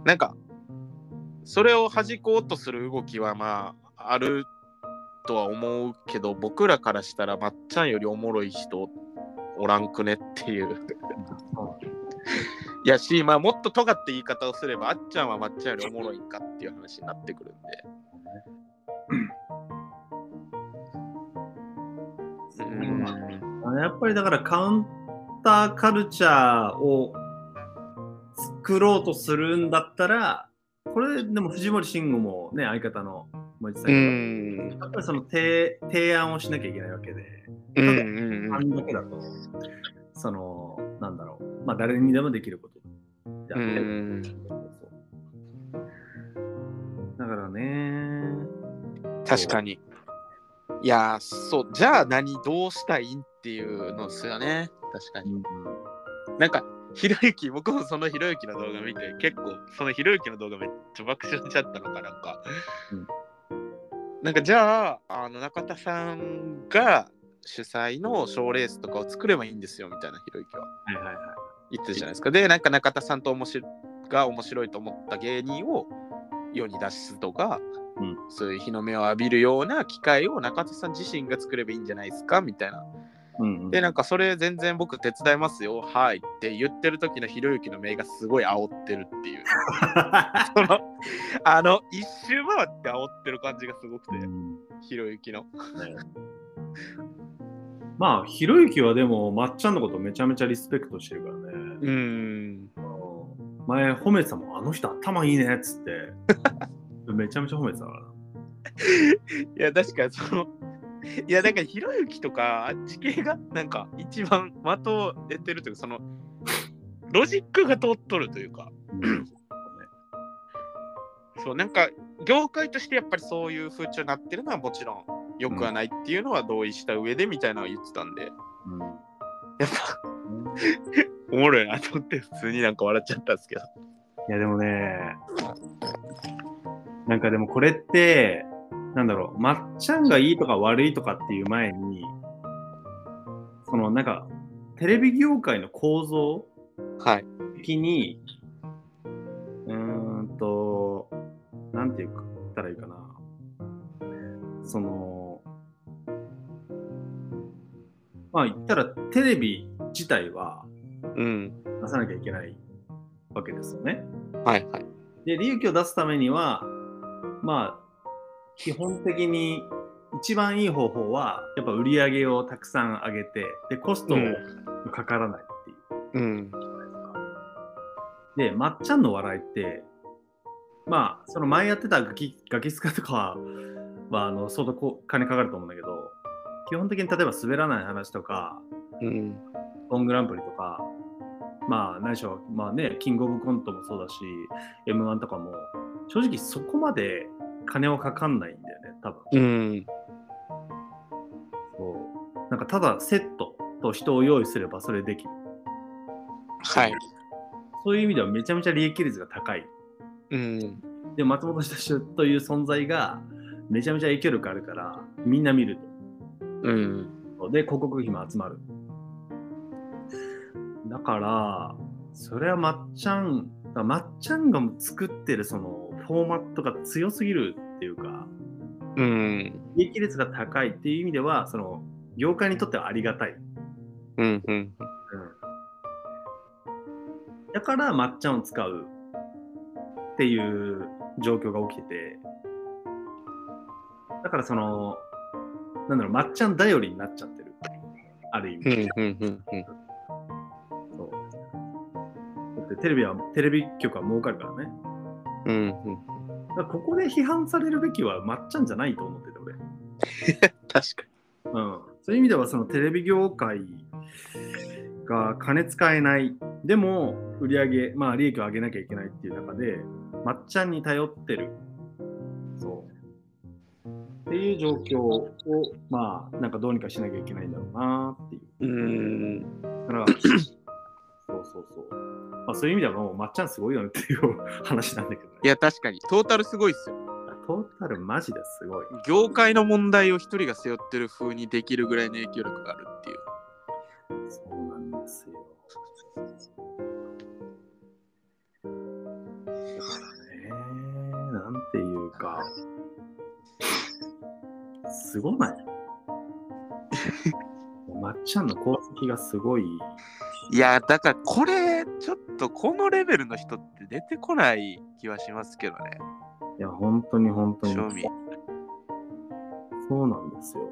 なんか、それを弾こうとする動きはまああるとは思うけど僕らからしたらまっちゃんよりおもろい人おらんくねっていう。いやしまあもっと尖って言い方をすればあっちゃんはまっちゃんよりおもろいんかっていう話になってくるんで。うん。やっぱりだからカウンターカルチャーを作ろうとするんだったら、これでも藤森慎吾もね、相方の森さんうん。やっぱりその提提案をしなきゃいけないわけで、うんうんあん。だけだと、その、なんだろう、まあ誰にでもできることうって、んだからね、確かに。いやーそう。じゃあ何どうしたいんっていうのですよね。確かに。うんなんかひろゆき僕もそのひろゆきの動画見て結構そのひろゆきの動画めっちゃ爆笑しちゃったのかなんか、なんかじゃああの中田さんが主催の賞レースとかを作ればいいんですよみたいなひろゆきは。はいはいはい。言ってたじゃないですか。でなんか中田さんと面白が面白いと思った芸人を世に出すとか、うん。そういう日の目を浴びるような機会を中田さん自身が作ればいいんじゃないですかみたいな。うんうん。で、なんかそれ全然僕手伝いますよ、はいって言ってる時のひろゆきの目がすごい煽ってるっていう。[laughs] その、あの、一周回って煽ってる感じがすごくて、うん。ひろゆきの。まあ、ひろゆきはでも、まっちゃんのことめちゃめちゃリスペクトしてるからね。うーん。前褒めてたもん、あの人頭いいねっつって。[laughs] めちゃめちゃ褒めてたからな。いや、確かにその、いや、なんかひろゆきとか、あっち系が、なんか一番的を出てるというか、その、ロジックが通っとるというか、そう、なんか、業界としてやっぱりそういう風潮になってるのはもちろん良くはないっていうのは同意した上でみたいなのを言ってたんで、うんやっぱ、おもろいなと思って、普通になんか笑っちゃったんですけど。いやでもね、なんかでもこれって、なんだろう、まっちゃんがいいとか悪いとかっていう前に、そのなんか、テレビ業界の構造はい。的に、うーんと、なんて言ったらいいかな。その、まあ言ったらテレビ自体はうん。出さなきゃいけないわけですよね。はいはい。で、利益を出すためには、まあ、基本的に一番いい方法は、やっぱ売り上げをたくさん上げて、で、コストもかからないっていう。うん。で、まっちゃんの笑いって、まあ、その前やってたガキガキスカとかは、あの相当こう金かかると思うんだけど、基本的に例えば滑らない話とか、うん。オングランプリとか、まあ、何しろ、まあね、キングオブコントもそうだし、M1 とかも、正直そこまで金はかかんないんだよね、多分。うん。そうなんかただセットと人を用意すればそれできる。はい。そういう意味ではめちゃめちゃ利益率が高い。うん。で、松本人志という存在がめちゃめちゃ影響力あるから、みんな見るうん。で、広告費も集まる。だから、それはまっちゃん、まっちゃんが作ってるそのフォーマットが強すぎるっていうか、うん。利益率が高いっていう意味では、その業界にとってはありがたい。うん。うん。だからまっちゃんを使うっていう状況が起きてて、だからその、なんだろう、まっちゃん頼りになっちゃってる。ある意味。うん。うん。うん。そうだってテレビは、テレビ局は儲かるからね。うん。だからここで批判されるべきはまっちゃんじゃないと思ってて、俺。[laughs] 確かうん。そういう意味では、そのテレビ業界が金使えない。でも、売り上げ、まあ、利益を上げなきゃいけないっていう中で、まっちゃんに頼ってる。そう。っていう状況を、まあ、なんかどうにかしなきゃいけないんだろうなっていう。に。うん。だから、そうそうそう。まあ、そういう意味ではもう、まっちゃんすごいよねっていう [laughs] 話なんだけどね。いや、確かに。トータルすごいっすよ。トータルマジですごい。業界の問題を一人が背負ってる風にできるぐらいの影響力があるっていう。そすごない？[laughs] まっちゃんの功績がすごい。いや、だからこれ、ちょっとこのレベルの人って出てこない気はしますけどね。いや、本当に本当に。正味。そうなんですよ。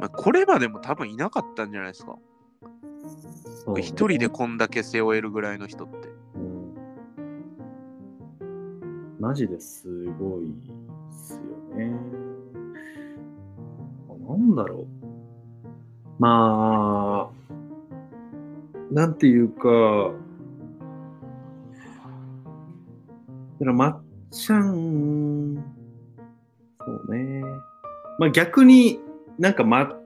まあ、これまでも多分いなかったんじゃないですか。そうね一人でこんだけ背負えるぐらいの人って。うんマジですごいね。なんだろう。まあ、なんていうか、だからまっちゃん、そうね。まあ逆になんかま、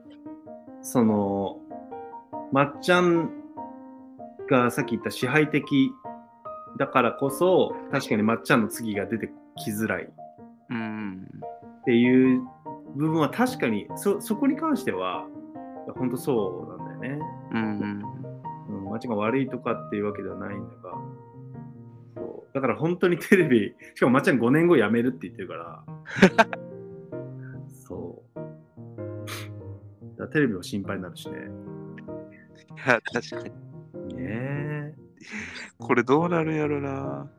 その、まっちゃんがさっき言った支配的だからこそ確かにまっちゃんの次が出てきづらい。ていう部分は確かにそそこに関しては本当そうなんだよね。うん。うん、まっちゃんが悪いとかっていうわけではないんだがそうだから本当にテレビ [laughs] しかもまっちゃん5年後辞めるって言ってるからそうだテレビも心配になるしね。いや、確かに。ねえこれどうなるんやろな。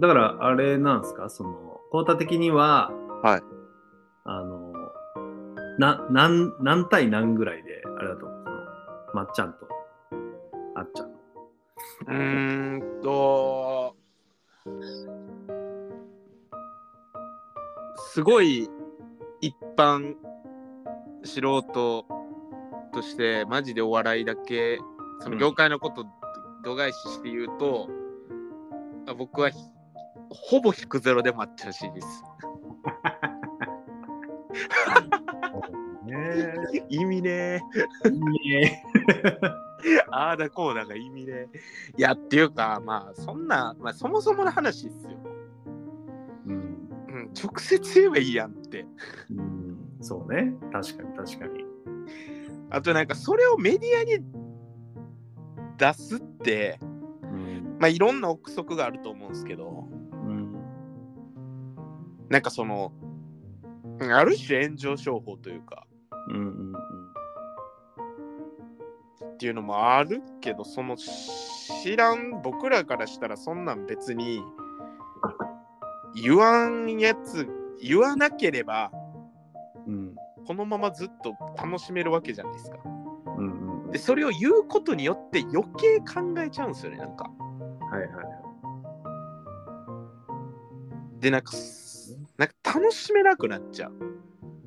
だからあれなんですか？その、コータ的には、はい。あの、な、何、何対何ぐらいで、あれだと思う。まっちゃんと、あっちゃん。うーんと。すごい一般素人としてマジでお笑いだけその業界のこと度外視して言うと、あ僕はひほぼ100ゼロで待ってほしいです。ね [laughs] 意味ねえ。いいね。ああだこうだが意味ねいやっていうかまあそんな、まあ、そもそもの話っすよ。うん。うん、直接言えばいいやんって。うん。そうね。確かに確かに。あとなんかそれをメディアに出すって、うん。まあいろんな憶測があると思うんですけど、うん。なんかその、うんある種炎上商法というか、うんうんっていうのもあるけど、その知らん僕らからしたらそんなん別に言わんやつ、言わなければうん。うん。このままずっと楽しめるわけじゃないですか。うんうん。で、それを言うことによって余計考えちゃうんですよね、なんか。はいはい。で、なんか、なんか楽しめなくなっちゃう。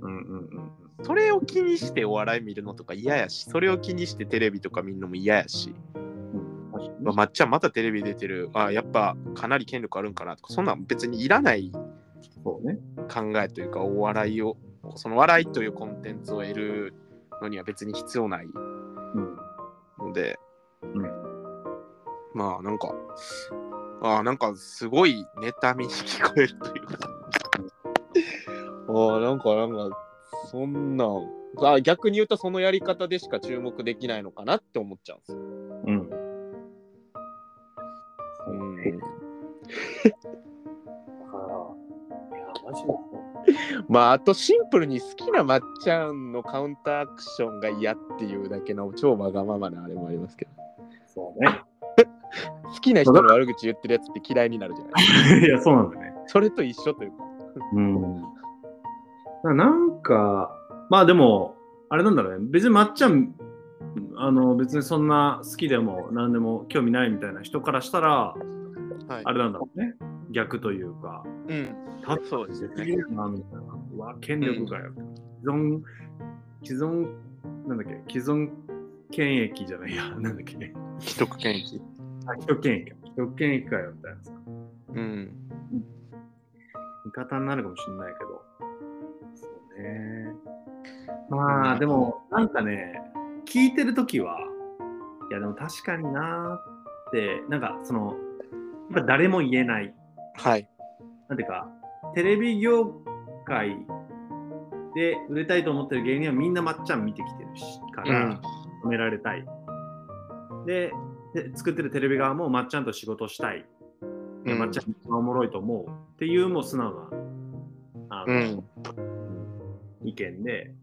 うんうんうん。それを気にしてお笑い見るのとか嫌やし、それを気にしてテレビとか見るのも嫌やし、まあ、まっちゃんまたテレビ出てる、あやっぱかなり権力あるんかなとか、そんなん別にいらないそうね。考えというか、お笑いを、その笑いというコンテンツを得るのには別に必要ないうん。ので、うんまあなんか、あなんかすごい妬みに聞こえるというか、あなんかなんか、そんなん、あ逆に言うとそのやり方でしか注目できないのかなって思っちゃうんですよ。うん。うんいや、マジで [laughs] まああとシンプルに好きなまっちゃんのカウンターアクションが嫌っていうだけの超わがままなあれもありますけどそうね。[laughs] 好きな人の悪口言ってるやつって嫌いになるじゃない [laughs] いや、そうなんだね。それと一緒というかうん。ななんか、まあでも、あれなんだろうね。別にまっちゃん、あの、別にそんな好きでも何でも興味ないみたいな人からしたら、はいあれなんだろうね。逆というか、うんたそうですねるな、みたいな。うわ、権力がよ。既存、既存、なんだっけ、既存権益じゃないや、なんだっけ？既得権益あ、既得権益か。既得権益かよ、みたいなさ。うん味方になるかもしれないけど。ね。まあ、でも、なんかね、聞いてるときは、いや、でも確かになーって、なんか、その、やっぱ誰も言えない。はいなんていうか、テレビ業界で、売れたいと思ってる芸人はみんなまっちゃん見てきてるし、から、褒められたい。でで、作ってるテレビ側もまっちゃんと仕事したい。うんまっちゃんおもろいと思うっていうもう素直なあの、うん意見で、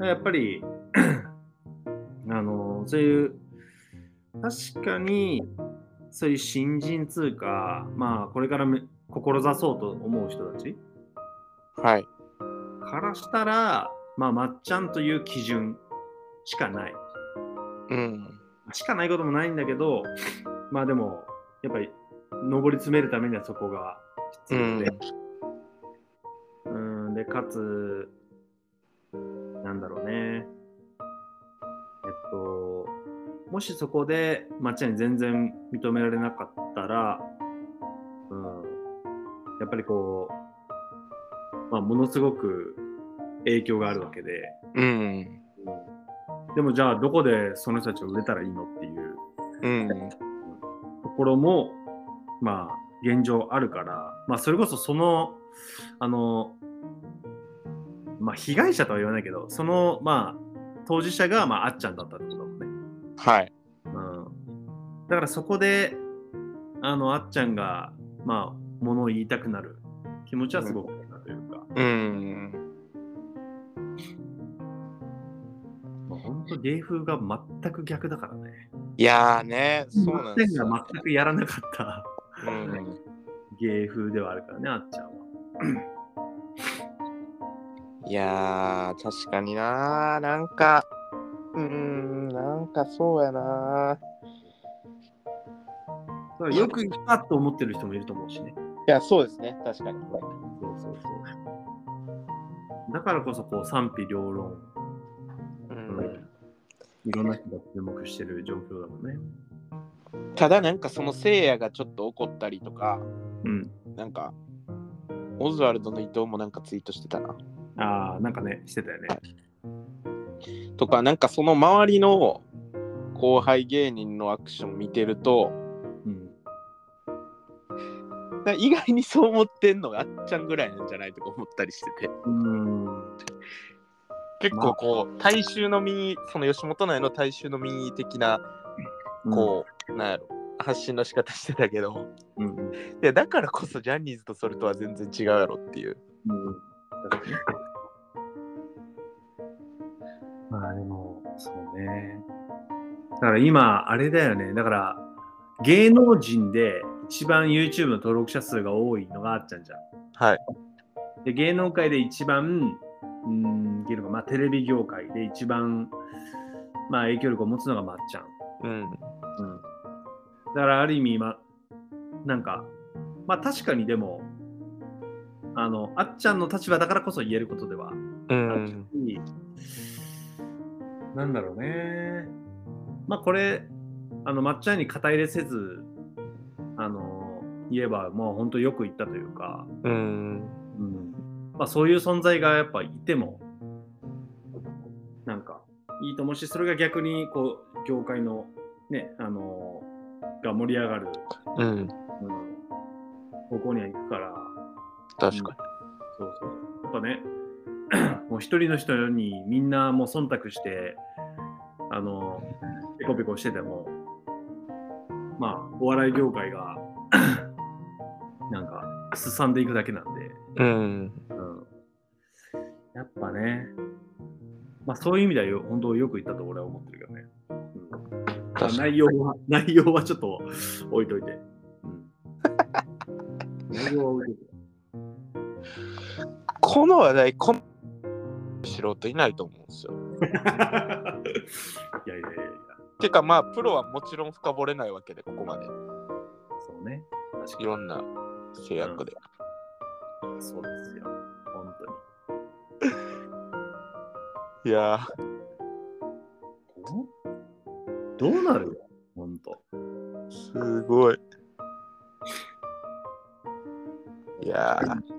やっぱり、[clears throat] あの、そういう、確かに、そういう新人通貨、まあ、これからめ志そうと思う人たちはい。からしたら、まあ、まっちゃんという基準しかない。うん。しかないこともないんだけど、まあでも、やっぱり、上り詰めるためにはそこが必要で、うん、で、かつ、なんだろうね。えっと、もしそこで抹茶に全然認められなかったら、うん、やっぱりこう、まあ、ものすごく影響があるわけで、うん。でもじゃあどこでその人たちが売れたらいいのっていううん。ところも、まあ、現状あるから、まあ、それこそその、あの、まあ、被害者とは言わないけど、その、まあ、当事者が、まあ、あっちゃんだったってことだもんね。はい。うん。だからそこで、あの、あっちゃんが、まあ、ものを言いたくなる気持ちはすごくあるなというか、うん。まあ、本当芸風が全く逆だからね。いやーね、そうなんですよ。が全くやらなかったうん。[laughs] 芸風ではあるからね、あっちゃんは。いやー、確かにななんか、うーん、なんかそうやなだからよく言ったと思ってる人もいると思うしね。いや、そうですね、確かに。そうそうそう。だからこそこう賛否両論、うん、いろんな人が注目してる状況だもんね。ただなんかそのせいやがちょっと怒ったりとか、うん。なんか、オズワルドの伊藤もなんかツイートしてたな。ああ、なんかね、してたよね。とか、なんかその周りの後輩芸人のアクション見てると、うん。意外にそう思ってんのがあっちゃんぐらいなんじゃないとか思ったりしてて。うん。結構こう、大衆の民意、その吉本内の大衆の民意的な、こう、なんやろ、発信の仕方してたけど、うん。うん。いやだからこそジャニーズとそれとは全然違うやろっていう。うん。まあでも、そうね。だから今、あれだよね。だから、芸能人で一番 YouTube の登録者数が多いのがあっちゃんじゃん。はい。で芸能界で一番、うん、いけるか、まあ、テレビ業界で一番、まあ、影響力を持つのがまっちゃん。うん。うん。だから、ある意味、ま、なんか、まあ、確かにでも、あの、あっちゃんの立場だからこそ言えることではうあるん。し、なんだろうね。まあ、これ、あの、まっちゃんに肩入れせず、あの、言えば、もう本当よく言ったというか、うん。うんまあ、そういう存在がやっぱいても、なんか、いいと思うし、それが逆に、こう、業界の、ね、あのが盛り上がる、うん。うん、方向には行くから、確かそうそう。やっぱね、[clears throat] もう一人の人にみんなもう忖度して、あの、ペコペコしてても、まあ、お笑い業界が、[clears throat] なんか、すさんでいくだけなんで、に。うん。うんやっぱね、まあそういう意味ではよ本当よく言ったと俺は思ってるけどね。うん。内容は、内容はちょっと置いといて。うん、[laughs] 内容は置いといて。この話題、この素人いないと思うんですよ。い [laughs] やいやいやいや、てかまあ、プロはもちろん深掘れないわけで、ここまで。そうね。確いろんな制約で。かに。そうですよ。本当に。[laughs] いやどうなるよ、本当。ー、すごい。いやー。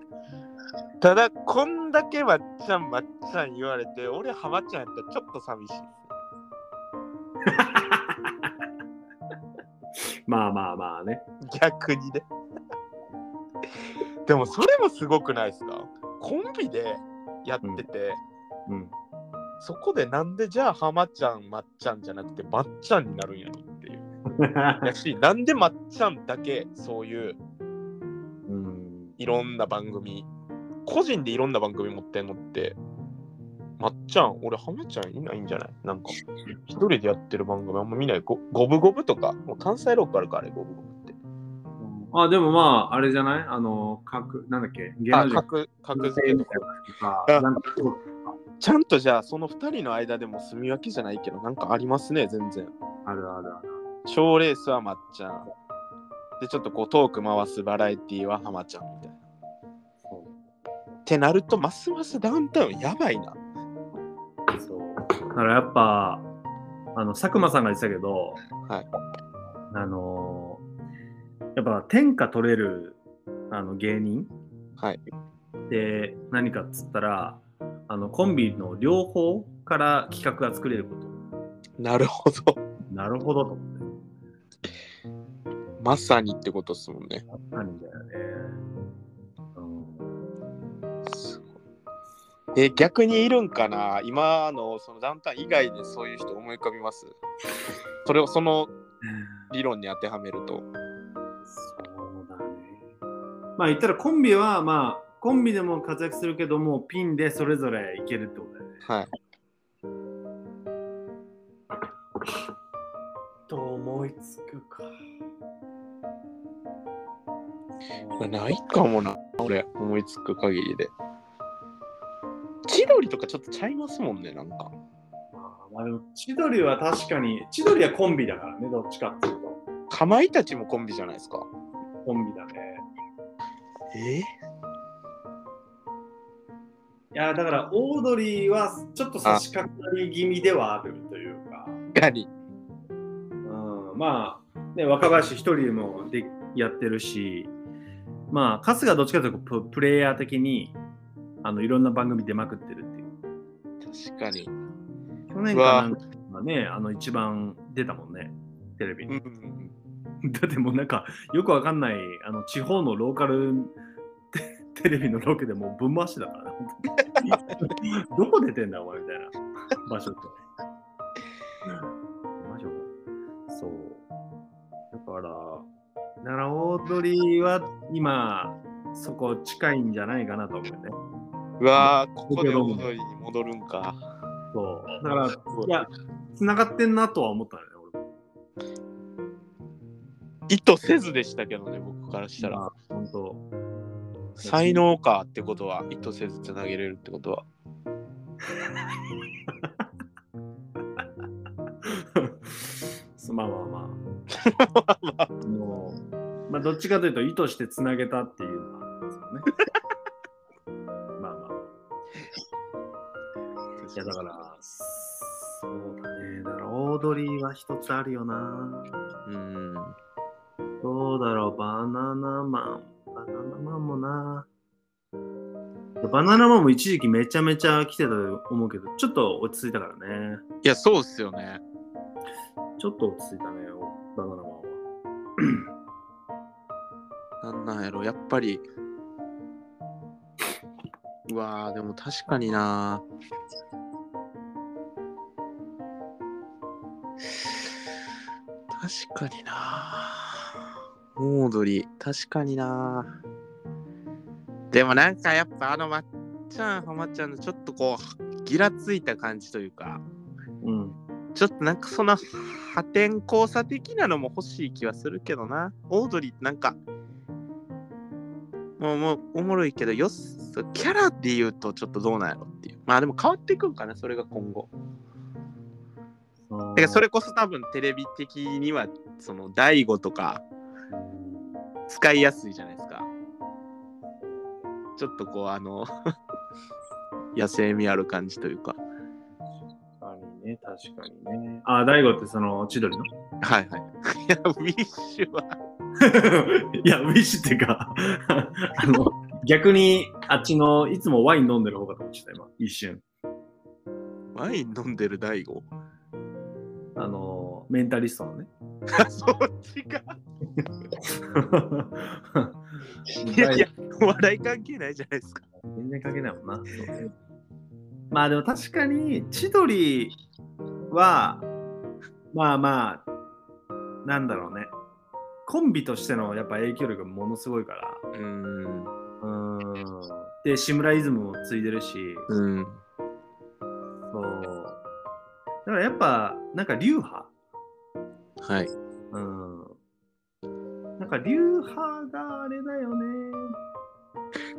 ただ、こんだけまっちゃん、まっちゃん言われて、俺、はまちゃんやったらちょっと寂しいですね。[laughs] まあまあまあね。逆にね。でもそれもすごくないですか？コンビでやってて、うん。そこでなんでじゃあ浜ちゃんまっちゃんじゃなくてまっちゃんになるんやろっていう [laughs] やしなんでまっちゃんだけそういううん。いろんな番組個人でいろんな番組持ってんのってまっちゃん俺浜ちゃんいないんじゃない？なんか一人でやってる番組あんま見ない。ゴゴブゴブとか？もう関西ローカルかあれゴブゴブって。あ、でもまあ、あれじゃない？あの、各、なんだっけ？芸あ能人。格格付けとか。ちゃんとじゃあその2人の間でも住み分けじゃないけどなんかありますね全然。あるあるある。賞レースはまっちゃん。でちょっとこうトーク回すバラエティーは浜ちゃんみたいなってなるとますますダウンタウンやばいなそう。だからやっぱ、あの、佐久間さんが言ってたけど、はい。あのやっぱ天下取れるあの芸人はいで何かっつったら、あのコンビの両方から企画が作れること。なるほどなるほどと思って。まさにってことっすもんね何だよね。え逆にいるんかな？今のそのダウンタウン以外でそういう人思い浮かびます？それをその理論に当てはめると。そうだね。まあ言ったらコンビはまあコンビでも活躍するけどもピンでそれぞれいけるってことだよね。はい。と思いつくか。ないかもな俺。思いつく限りで千鳥とかちょっとちゃいますもんねなんか。まあでも千鳥は確かに千鳥はコンビだからねどっちかっていうと。かまいたちもコンビじゃないですか。コンビだね。え？いやだからオードリーはちょっと差し掛かり気味ではあるというか、ガニうん、まあ、ね、若林一人でもでやってるし、まあ、春日どっちかというとププレイヤー的にあのいろんな番組出まくってるっていう。確かに去年かなんね、あの一番出たもんね、テレビに。うんだってもうなんかよくわかんないあの地方のローカルテテレビのロケでもうぶん回しだからね。本当にどこ出てんだお前みたいな場所って。マジかそう。だから、だからオードリーは今そこ近いんじゃないかなと思うね。うわーここでオードリーに戻るんかそう。だから、いや、繋がってんなとは思ったね、俺も。意図せずでしたけどね僕からしたらまあ本当。才能かってことは意図せずつなげれるってことは [laughs] まあまあまあ。[laughs] もう、まあどっちかというと意図してつなげたっていうのはあるんですよね。いやだから、そうだね。だからオードリーは一つあるよな。うんどうだろう、バナナマン。バナナマンもな。バナナマンも一時期めちゃめちゃ来てたと思うけど、ちょっと落ち着いたからね。いやそうっすよねちょっと落ち着いたね、バナナマンは。[clears throat] なんなんやろやっぱりうわーでも確かにな確かになオードリー確かになでもなんかやっぱあのまっちゃんはまちゃんのちょっとこうギラついた感じというかうん。ちょっとなんかその破天荒さ的なのも欲しい気はするけどな。オードリーってなんか、もうもうおもろいけど、よっキャラで言うとちょっとどうなんやろっていう。まあでも変わっていくんかな、それが今後。てかそれこそ多分テレビ的には、その大悟とか使いやすいじゃないですか。ちょっとこうあの、[laughs] 野生味ある感じというか。確かにね、確かにね。あ、大悟ってその千鳥の？はいはい。いや、ウィッシュは。[laughs] いや、ウィッシュっていうか、あの、逆にあっちのいつもワイン飲んでる方かと思ってた、今、一瞬。ワイン飲んでる大悟あの、メンタリストのね。[laughs] そっちか。[laughs] いやいや、笑い関係ないじゃないですか。全然関係ないもんな。まあでも確かに千鳥はまあまあなんだろうねコンビとしてのやっぱ影響力がものすごいからうん。うんで志村イズムもついでるしうん。そうだからやっぱなんか流派？はい。うんなんか流派があれだよね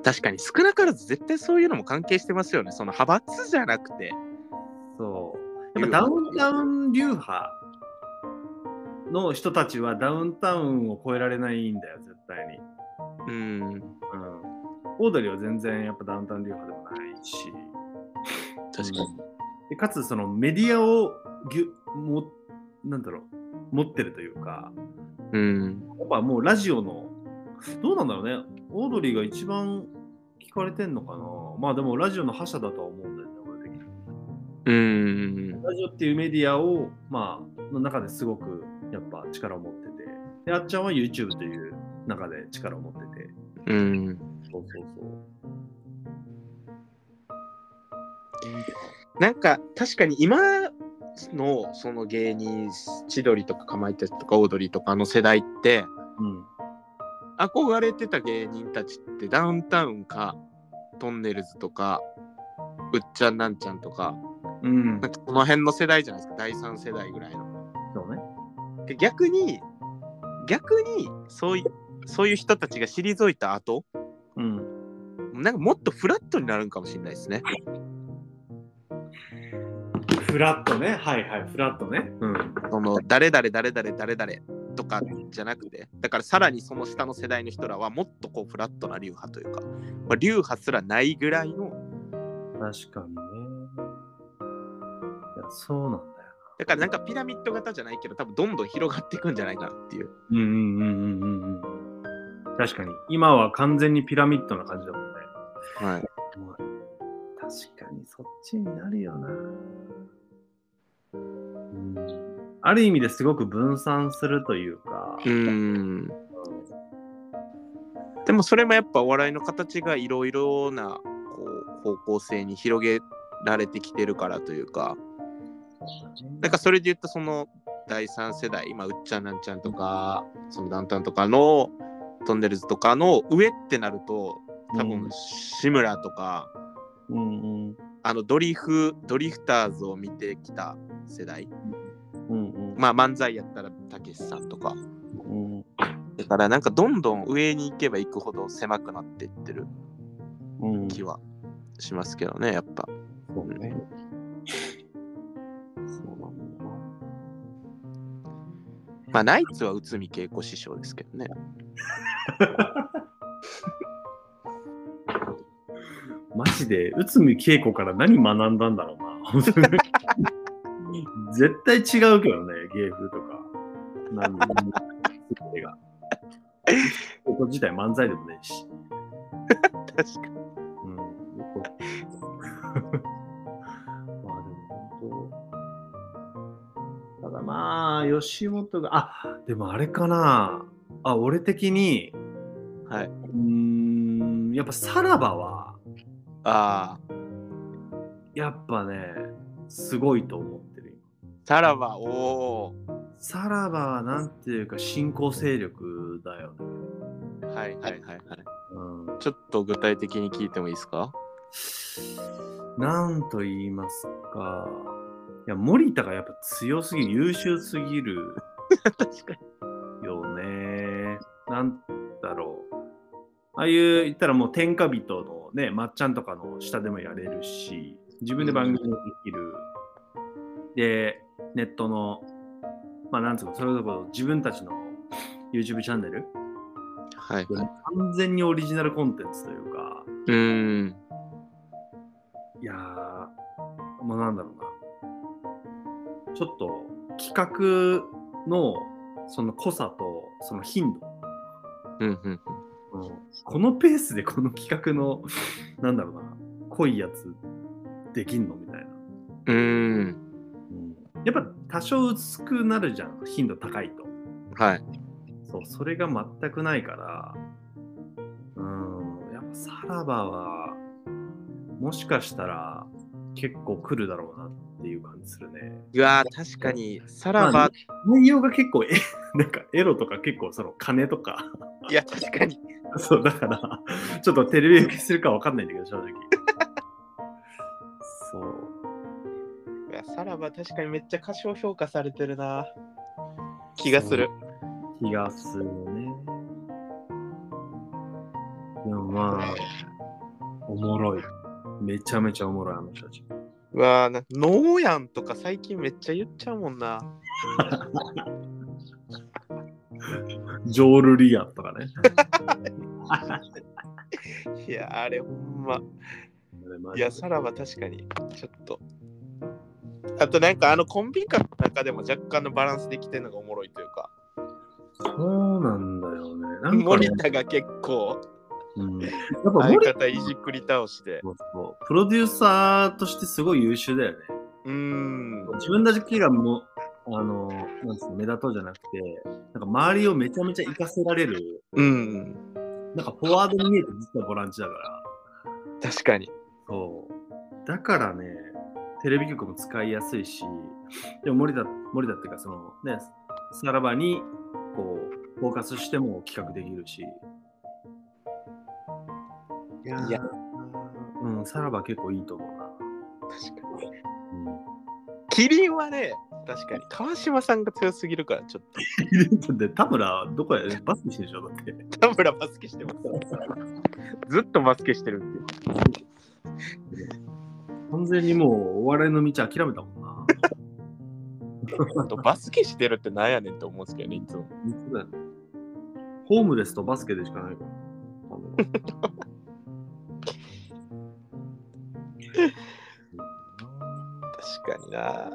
確かに少なからず絶対そういうのも関係してますよね。その派閥じゃなくて。そうやっぱダウンタウン流派の人たちはダウンタウンを超えられないんだよ絶対にうん。うんオードリーは全然やっぱダウンタウン流派でもないし確かに。でかつそのメディアをぎゅもなんだろう持ってるというか。うん。やっぱもうラジオのどうなんだろうね。オードリーが一番聞かれてんのかな。まあでもラジオの覇者だとは思うんだよね俺的に。うん。ラジオっていうメディアをまあの中ですごくやっぱ力を持ってて。であっちゃんは YouTube という中で力を持ってて。うん。そうそうそうなんか確かに今のその芸人千鳥とかかまいたちとかオードリーとかの世代ってうん憧れてた芸人たちってダウンタウンかトンネルズとかうっちゃんなんちゃんとかうんなんかその辺の世代じゃないですか第3世代ぐらいの。そうねで逆に逆にそういうそういう人たちが退いた後うんなんかもっとフラットになるんかもしれないですね。フラットね。はいはい。フラットね。うん。その誰々誰々誰々とかじゃなくて。だからさらにその下の世代の人らはもっとこうフラットな流派というか、まあ、流派すらないぐらいの。確かにね。いやそうなんだよだからなんかピラミッド型じゃないけど多分どんどん広がっていくんじゃないかなっていう。うんうんうんうんうん。うん確かに。今は完全にピラミッドな感じだもんね。はい。確かにそっちになるよな。うんある意味ですごく分散するというか、うーん。でもそれもやっぱお笑いの形がいろいろなこう方向性に広げられてきてるからというか。なんかそれで言ったその第3世代今うっちゃんなんちゃんとかそのダウンタウンとかのトンネルズとかの上ってなると多分志村とか、うんうんあのドリフドリフターズを見てきた世代。うんうん。まあ漫才やったらたけしさんとか。うん。だからなんかどんどん上に行けば行くほど狭くなっていってるうん。気はしますけどねやっぱ。そうね。そうなんだな。まあナイツは内海恵子師匠ですけどね [laughs] マジで、内海恵子から何学んだんだろうな。[laughs] 絶対違うけどね、芸風とか。なん全てが。ここ自体漫才でもねえし。確かにうん。まあでも本当。ただまあ、吉本が、あでもあれかな。あ、俺的に、はいうーん、やっぱさらばは、ああやっぱね、すごいと思ってる。さらばおおさらばはなんていうか、新興勢力だよね。はいはいはいはいうん、ちょっと具体的に聞いてもいいですか？なんと言いますか。いや、森田がやっぱ強すぎる、優秀すぎる [laughs] 確かによね。なんだろう。ああいう、言ったらもう天下人のね、まっちゃんとかの下でもやれるし、自分で番組もできる。で、ネットの、まあなんつうか、それこそ自分たちの YouTube チャンネル、はい。はい完全にオリジナルコンテンツというか、うーん。いやー、もうなんだろうな。ちょっと企画のその濃さとその頻度、うんうんうんこのペースでこの企画の、なんだろうな、濃いやつできんのみたいな。うん。やっぱ多少薄くなるじゃん、頻度高いと。はい。そう、それが全くないから、うん、やっぱさらばは、もしかしたら、結構来るだろうな。っていう感じするね。うわー確かに、さらば、内容が結構、え、[laughs] なんかエロとか結構その金とか、いや、確かに。[laughs] そう、だから、ちょっとテレビ受けするかわかんないんだけど、正直。[laughs] そう。いや、さらば確かにめっちゃ過小評価されてるな。気がする。気がするね。でもまあ、おもろい。めちゃめちゃおもろい、あの人たち。うわーな、ノーやんとか最近めっちゃ言っちゃうもんな。[laughs] ジョール・リアとかね。[laughs] いや、あれほんま。いや、さらば確かに、ちょっと。あとなんかあのコンビ歌の中でも若干のバランスできてるのがおもろいというか、そうなんだよね。なんかね森田が結構うん、やっぱ相方いじくり倒して。そうそうプロデューサーとしてすごい優秀だよね。うーん。自分だけがもう、あの、なんつうの、目立とうじゃなくて、なんか周りをめちゃめちゃ活かせられる、うん。なんかフォワードに見えて実はボランチだから。確かに。そう。だからね、テレビ局も使いやすいし、でも森田、森田っていうか、そのね、さらばに、こう、フォーカスしても企画できるし。いやいやうん、さらば結構いいと思うな。確かに。うんキリンはね、確かに川島さんが強すぎるから、ちょっと。で、田村、どこやバスケしてるでしょだって。田村バスケしてます。ずっとバスケしてるっていう。完全にもうお笑いの道諦めたもんな。[laughs] あとバスケしてるってなんやねんって思うんですけどね、いつも。ホームレスとバスケでしかないから。[laughs] 確かにな。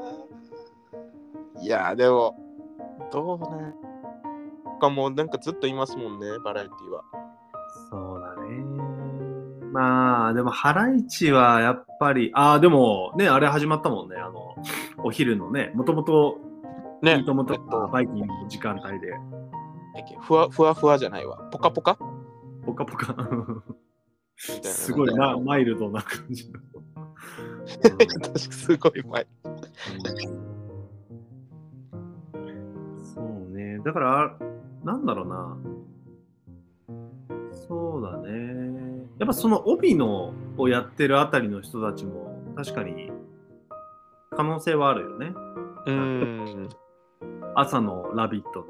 いや、でも、どうね。かもうなんかずっといますもんね、バラエティは。そうだね。まあ、でも、ハライチはやっぱり、ああ、でもね、あれ始まったもんね。あの、お昼のね、もともと、ねもとえっとバイキングの時間帯で、ふわふわふわじゃないわ。ポカポカ？ポカポカ。みたいなすごいママイルドな感じの。確かすごい前。そうね。だから、なんだろうな。そうだね。やっぱその帯のをやってるあたりの人たちも確かに可能性はあるよね。うーん。朝の「ラビット!」の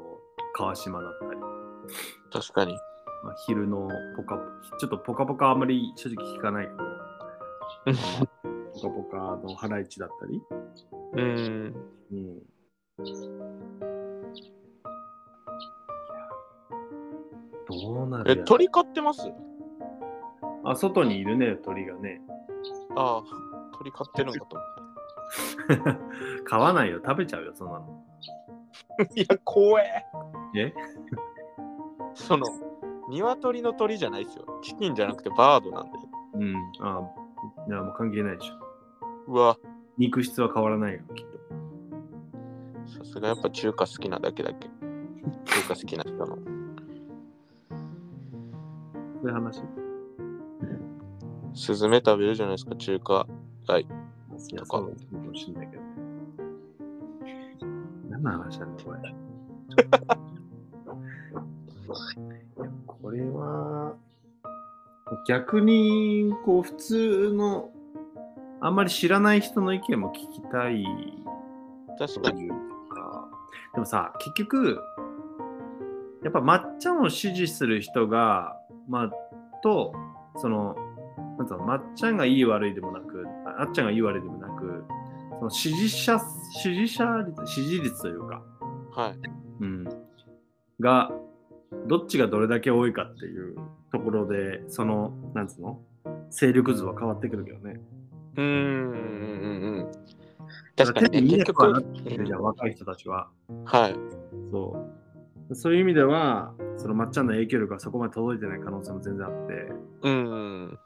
川島だったり、確かに。まあ、昼のポカポちょっとポカポカあんまり正直聞かないけど、ポカポカのハライチだったり、うーん。うん、どうなえ、るや鳥飼ってます？あ、外にいるね、鳥がね。ああ、鳥飼ってるんかと思っ買 [laughs] わないよ、食べちゃうよ、そんなの。た。[laughs] いや、怖え。え？その、鶏の鳥じゃないですよ。チキンじゃなくてバードなんで。うん。あいや、もう関係ないでしょ。うわ、肉質は変わらないよ、きっと。さすがやっぱ中華好きなだけだけ。中華好きな人の。そういう話スズメ食べるじゃないですか、中華。はい。いや、そうかもしんないけど。何の話なんだ、これ。[laughs] 逆に、こう、普通の、あんまり知らない人の意見も聞きたい確かに。でもさ、結局、やっぱ抹茶を支持する人が、まあ、と、その、なんつうの、まっちゃんがいい悪いでもなく、ああっちゃんがいい悪いでもなく、その支持者、支持者率、支持率というか、はい。うん、が、どっちがどれだけ多いかっていうところで、その、なんつうの、勢力図は変わってくるけどね。うーん、うん、うんうん。確かにね、結局、っぱなってるじゃん、若い人たちは。はい。そう。そういう意味では、そのまっちゃんの影響力がそこまで届いてない可能性も全然あって、うん。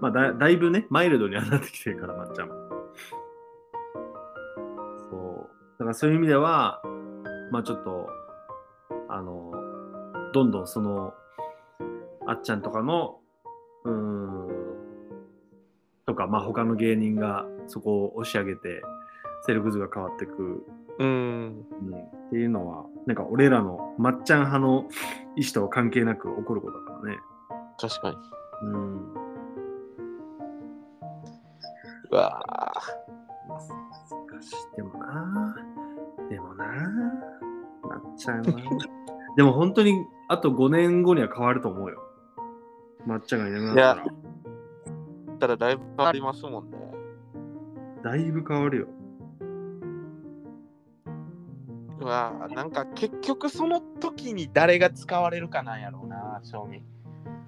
まあだだいぶね、マイルドにはなってきてるから、まっちゃんも。そう。だからそういう意味では、まあちょっと、あの、どんどんその、あっちゃんとかの、うーん、ととか、まあ他の芸人がそこを押し上げて、勢力図が変わっていく、うん。うん、っていうのは、なんか俺らのまっちゃん派の意思とは関係なく起こることだからね。確かに。うん。うわ難しい。でもな、でもな、なっちゃうな。[laughs] でも本当にあと5年後には変わると思うよ。まっちゃんがいなくなったら。ー。たらだいぶ変わりますもんね。だいぶ変わるよ。うわーなんか結局その時に誰が使われるかなんやろうな、正味。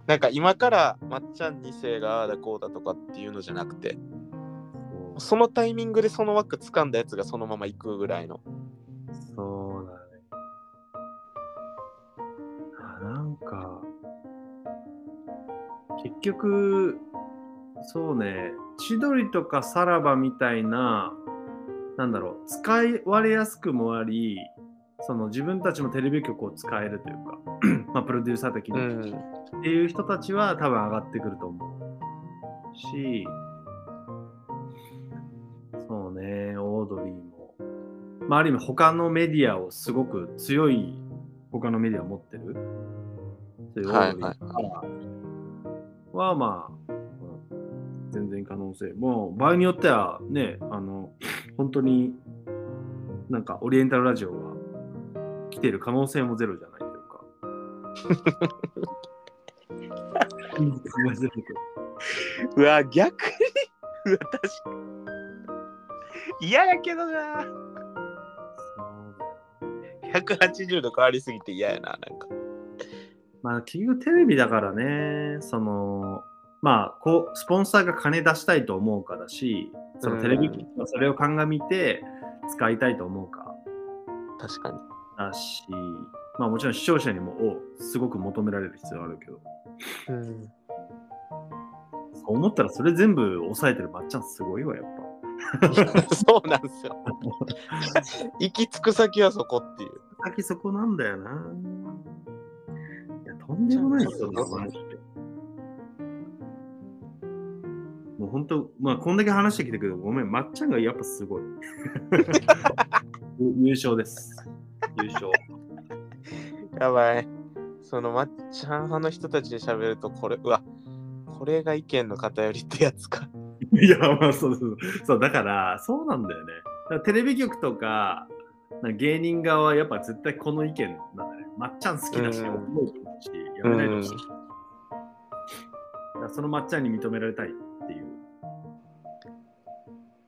なんか今からまっちゃん2世がああだこうだとかっていうのじゃなくて、そのタイミングでその枠掴んだやつがそのまま行くぐらいの。か、結局、そうね、千鳥とかさらばみたいな、なんだろう、使い割れやすくもあり、その自分たちもテレビ局を使えるというか、[clears throat] まあ、プロデューサー的に、ん。っていう人たちは多分上がってくると思うし、そうね、オードリーも。まあ、ある意味他のメディアをすごく強い他のメディアを持ってる。そういうオードリーとかはまあ、うん全然可能性。もう場合によってはね、あの、本当になんかオリエンタルラジオが来てる可能性もゼロじゃないというか。う [laughs] んうわ、逆に？[laughs] うわ、確かに。嫌やけどな。180度変わりすぎて嫌やな、なんか。まあ結局テレビだからね、その、まあこう、スポンサーが金出したいと思うかだし、そのテレビ局がそれを鑑みて使いたいと思うか確かに。だし、まあもちろん視聴者にもおすごく求められる必要はあるけど、うん。そう思ったらそれ全部抑えてるまっちゃんすごいわ、やっぱ。[laughs] そうなんですよ。行き着く先はそこっていう。先そこなんだよな。とんでもない人だな、マジで。もう本当、まあ、こんだけ話してきたけど、ごめん、まっちゃんがやっぱすごい。ゆ [laughs] 優勝です。優勝。[laughs] やばい。そのまっちゃん派の人たちで喋ると、これ、うわ、これが意見の偏りってやつか。[laughs] いや、まあ、そうそう。そう、だから、そうなんだよね。テレビ局とか、か芸人側はやっぱ絶対この意見なんだね。まっちゃん好きだし、うん思うし、やめないでほしい。だそのまっちゃんに認められたいっていう。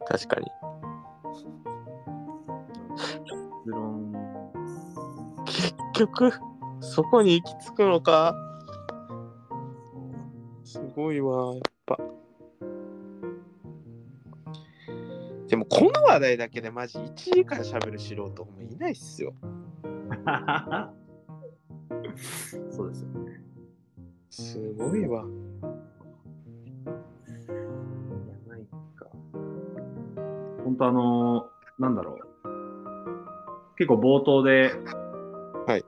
確かに。結論結局、そこに行き着くのか？すごいわ、やっぱ。でも、この話題だけでマジ1時間喋る素人もいないっすよ。[laughs] [laughs] そうですよね。すごいわ。いや、ないか。本当あのーなんだろう。結構冒頭で、はい。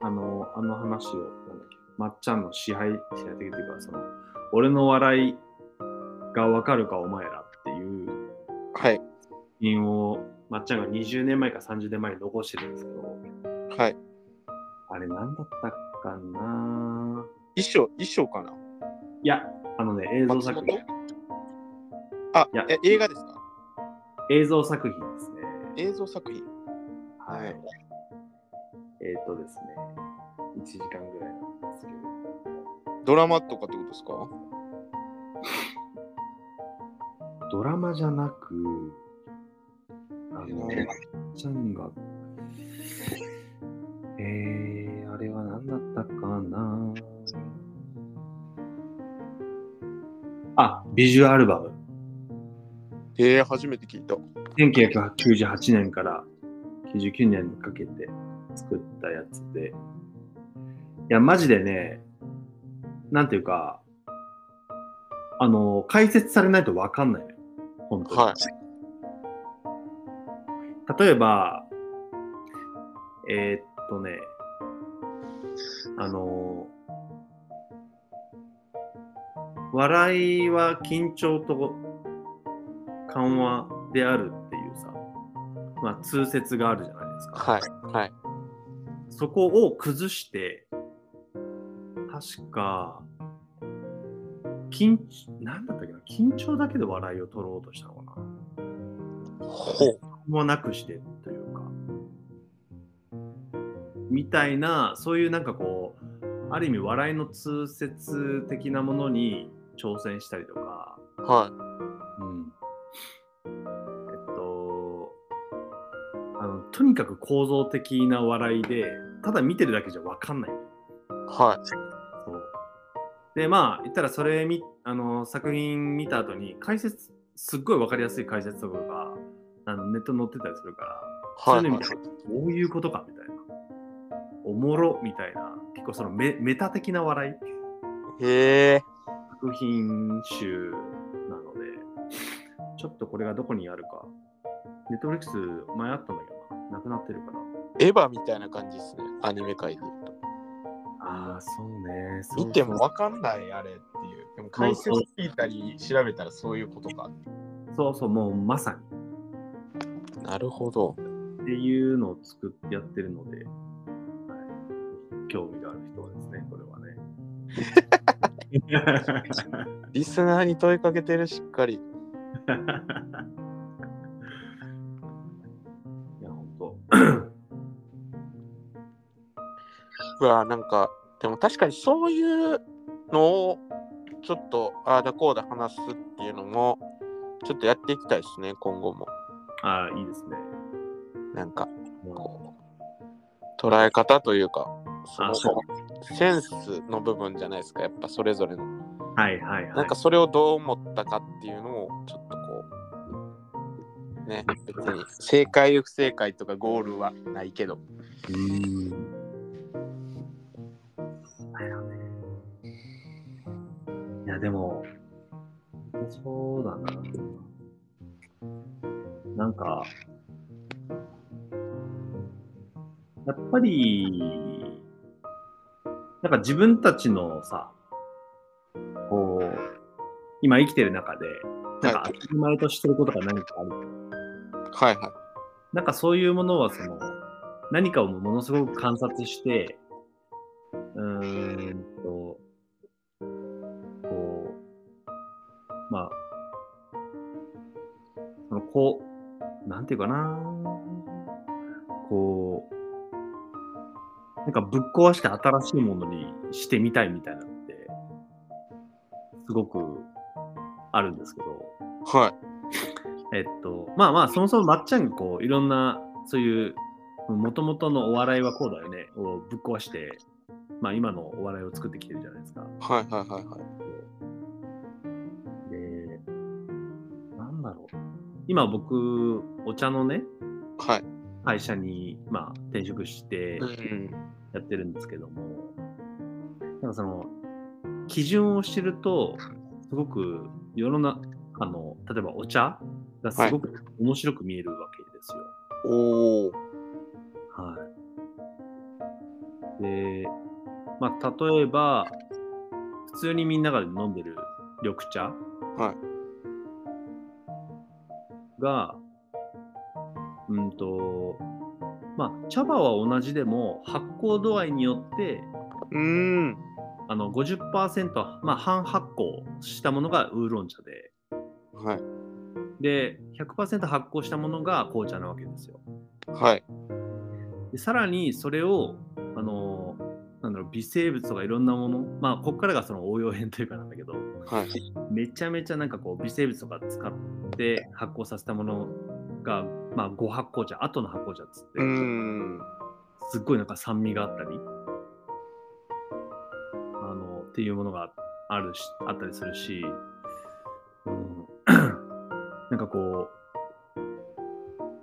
あのーあの話を、なんだっけ、まっちゃんの支配、支配的というか、その、俺の笑いがわかるかお前らっていうはい。品を、まっちゃんが20年前か30年前に残してるんですけど、はい。あれなんだったかな？衣装、衣装かな？いや、あのね、映像作品松。あいや、え映画ですか？映像作品ですね。映像作品。はい。えっ、とですね、1時間ぐらいなんですけど、ドラマとかってことですか？ドラマじゃなく、あの、えちゃんが、えー、何だったかな？あ、ビジュアルアルバム。えー、初めて聞いた。1998年から99年にかけて作ったやつで。いや、マジでね、なんていうか、あの、解説されないとわかんないのよ。本当に。はい。例えば、えーっとね、あの、笑いは緊張と緩和であるっていうさ、まあ、通説があるじゃないですか。はい。はい。そこを崩して、確か、緊なんだったっけな、緊張だけで笑いを取ろうとしたのかな。ほう。もなくしてとみたいな、そういうなんかこう、ある意味笑いの通説的なものに挑戦したりとか、はうん。えっと、あの、とにかく構造的な笑いで、ただ見てるだけじゃ分かんない。い。はい。そう。で、まあ、言ったらそれみ、あの、作品見た後に、解説、すっごい分かりやすい解説とかが、あのネットに載ってたりするから、そうはいい。うの見て、どういうことか。おもろみたいな、結構そのメメタ的な笑い。へえ。作品集なので、ちょっとこれがどこにあるか。ネットフリックス前あったんだけどな、なくなってるから。エヴァみたいな感じですね。アニメ界で言うと。ああ、そうね。そう見てもわかんないあれっていう。でも解説聞いたり調べたらそういうことか。そうそう、もうまさに。なるほど。っていうのを作ってやってるので、はい、興味がある人はですね、これはね。[laughs] リスナーに問いかけてるしっかり。[laughs] いや、ほんと。うわなんか、でも確かにそういうのをちょっとああだこうだ話すっていうのもちょっとやっていきたいですね、今後も。ああ、いいですね。なんか、もこう、捉え方というか、そのセンスの部分じゃないですか、やっぱそれぞれの。うはいはいはい。なんかそれをどう思ったかっていうのをちょっとこう、ね、別に正解不正解とかゴールはないけど。うーん。いや、でも、そうだな。なんか、やっぱり、なんか自分たちのさ、こう、今生きてる中で、なんか当たり前としてることが何かあるはいはい。なんかそういうものはその何かをものすごく観察して、うーんと、こう、まあ、そのこう、なんていうかな、なんかぶっ壊して新しいものにしてみたいみたいなのって、すごくあるんですけど、はい。えっと、まあまあ、そもそもまっちゃんがこう、いろんな、そういう、もともとのお笑いはこうだよね、をぶっ壊して、まあ今のお笑いを作ってきてるじゃないですか。はいはいはいはい。で、なんだろう。今僕、お茶のね、はい。会社に、まあ、転職してうん。やってるんですけども、なんかその、基準を知ると、すごく世の中の、例えばお茶がすごく面白く見えるわけですよ。おお。はい。で、まあ、例えば、普通にみんなが飲んでる緑茶はい。が、うんと、まあ、茶葉は同じでも発酵度合いによって、うーん。あの50%、まあ、半発酵したものがウーロン茶で、はい。で、100%発酵したものが紅茶なわけですよ。はい。でさらにそれを、あのなんだろう、微生物とかいろんなもの、まあ、ここからがその応用編というかなんだけど、はい。めちゃめちゃなんかこう微生物とか使って発酵させたものが、まあ、5発酵茶、後の発酵茶っつって。すっごいなんか酸味があったり、あの、っていうものがあるし、あったりするし、うん、[clears throat] なんかこう、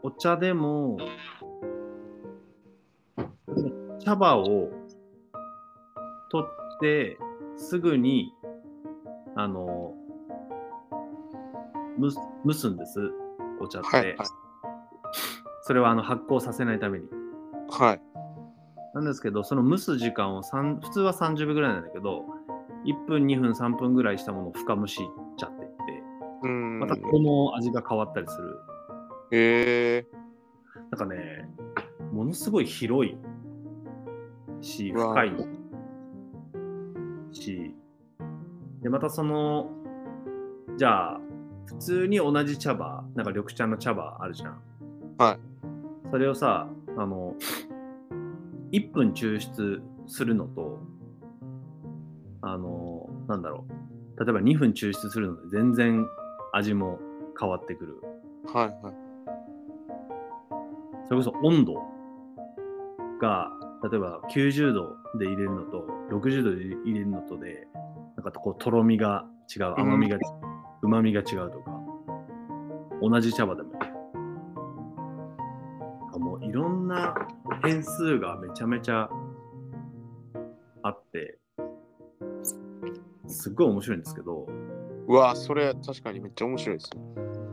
お茶でも、茶葉を取って、すぐに、あの、蒸す蒸すんです、お茶って。はい。はい。それはあの発酵させないために。はい。なんですけど、その蒸す時間を3普通は30秒ぐらいなんだけど、1分、2分、3分ぐらいしたものを深蒸しちゃっていって、うん。またこの味が変わったりする。へえなんかね、ものすごい広いし、深いし、で、またその、じゃあ、普通に同じ茶葉、なんか緑茶の茶葉あるじゃん。はい。それをさ、あの、1分抽出するのと、あの、なんだろう。例えば2分抽出するので全然味も変わってくる。はいはい。それこそ温度が、例えば90度で入れるのと、60度で入れるのとで、なんかこう、とろみが違う、甘みが、うまみが違うとか、同じ茶葉でも。な変数がめちゃめちゃあって、すっごい面白いんですけど、うわそれ確かにめっちゃ面白いですね。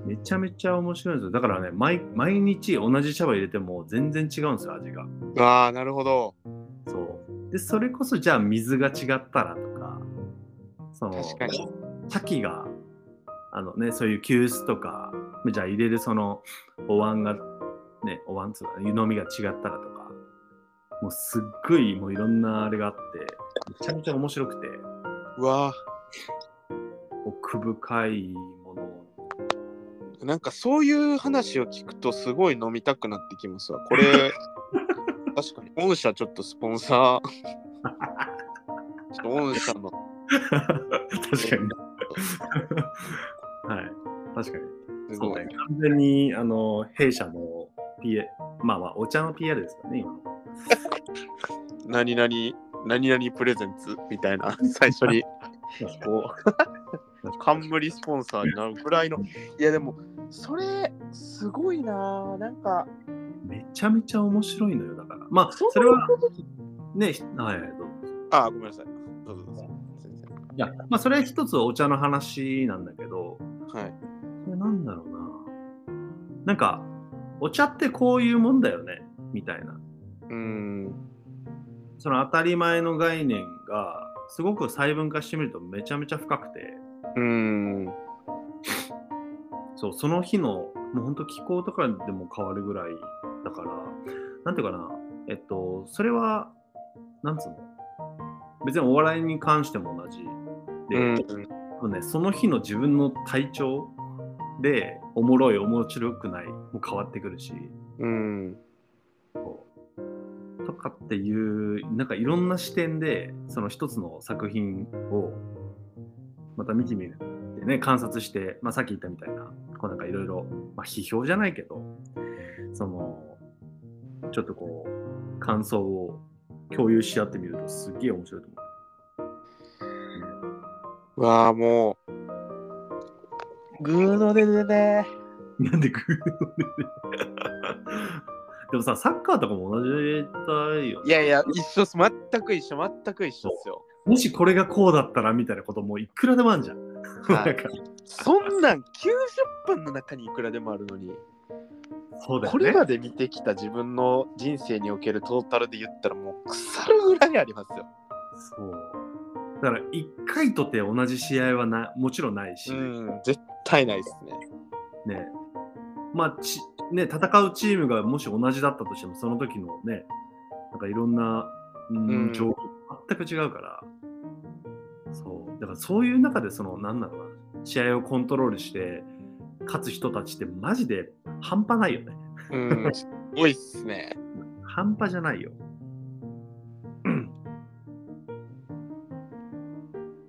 めちゃめちゃ面白いんですよ。だからね、毎毎日同じ茶葉入れても全然違うんですよ、味が。ああ、なるほど。そう。で、それこそじゃあ水が違ったらとか、その、確かに。茶器が、あのね、そういう急須とか、じゃあ入れるそのお椀が、ね、お椀つうか、湯飲みが違ったらとか、もうすっごいもういろんなあれがあって、めちゃめちゃ面白くて、うわ奥深いものをなんかそういう話を聞くとすごい飲みたくなってきますわ。これ、[laughs] 確かに。御社ちょっとスポンサー。ちょっと御社の。確かに。[laughs] はい。確かに。そうねすごい。。完全に、あの、弊社の PA、まあまあ、お茶の PR ですかね、今の。[laughs] 何々、何々プレゼンツみたいな、[laughs] 最初にこう、[laughs] 冠スポンサーになるぐらいの。いやでも、それ、すごいなぁなんか、めちゃめちゃ面白いのよ、だから。まあ、そそれは、ね、ひはいはい、どうぞ。あ、ごめんなさい。どうぞどうぞ。いや、まあ、それは一つお茶の話なんだけど、はい。それなんだろうな。なんか、お茶ってこういうもんだよね、みたいな。うーん。その当たり前の概念が、すごく細分化してみるとめちゃめちゃ深くて、うーん。そう、その日の、もう本当気候とかでも変わるぐらいだから、なんていうかな、えっと、それは、なんつうの？別にお笑いに関しても同じ。で、うん。ね、その日の自分の体調で、おもろい、面白くない、も変わってくるし、うん。とかっていう、なんかいろんな視点で、その一つの作品をまた見てみるってね、観察して、まあ、さっき言ったみたいな、こうなんかいろいろ、まあ、批評じゃないけど、その、ちょっとこう、感想を共有し合ってみるとすっげえ面白いと思う。うわあ、もう。グーの出でね。[laughs] なんでグーでもさ、サッカーとかも同じだよねいやいや、一緒。全く一緒、全く一緒っすよ。もしこれがこうだったらみたいなこともいくらでもあるじゃん。そんなん90分の中にいくらでもあるのに、そうだよね。これまで見てきた自分の人生におけるトータルで言ったらもう腐るぐらいありますよ。そう。だから一回とて同じ試合はなもちろんないし、うん、絶対ないですね。ね。まあち、ね、戦うチームがもし同じだったとしても、その時のね、なんかいろんな、うんうん状況全く違うから、そう。だからそういう中で、その、なんだろうな、試合をコントロールして、勝つ人たちってマジで半端ないよね。うん、すごいっすね。半端じゃないよ。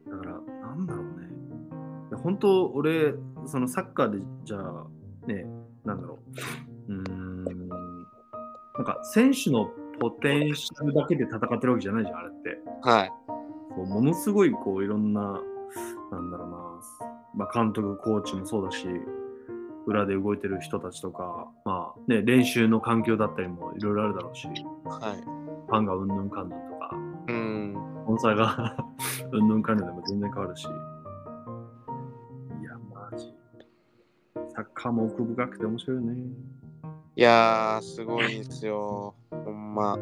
だから、なんだろうね。本当、俺、そのサッカーで、じゃあ、ね、なんだろう。うーん。なんか、選手のポテンシャルだけで戦ってるわけじゃないじゃん、あれって。はい。そうものすごい、こう、いろんな、なんだろうな、まあ、監督、コーチもそうだし、裏で動いてる人たちとか、まあね、練習の環境だったりもいろいろあるだろうし、はい。ファンがうんぬんかんぬんとか、うん。スポンサーが [laughs] うんぬんかんぬんでも全然変わるし。サッカーも奥深くて面白いよね。いやー、すごいんすよ。ほんま。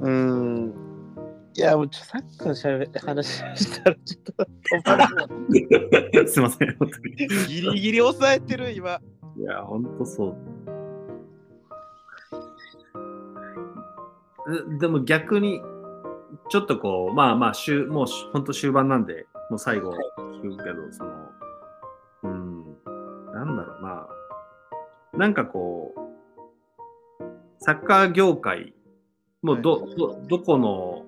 うん。いや、もうちょサッカーのしゃべ話したらちょっと止まらない [laughs] すいません、本当に。ギリギリ抑えてる、今。いや、ほんとそう。えでも逆に、ちょっとこう、まあまあ、終もう本当終盤なんで、もう最後聞くけど、その、うん、なんだろうな。なんかこう、サッカー業界、もうど、どどこの、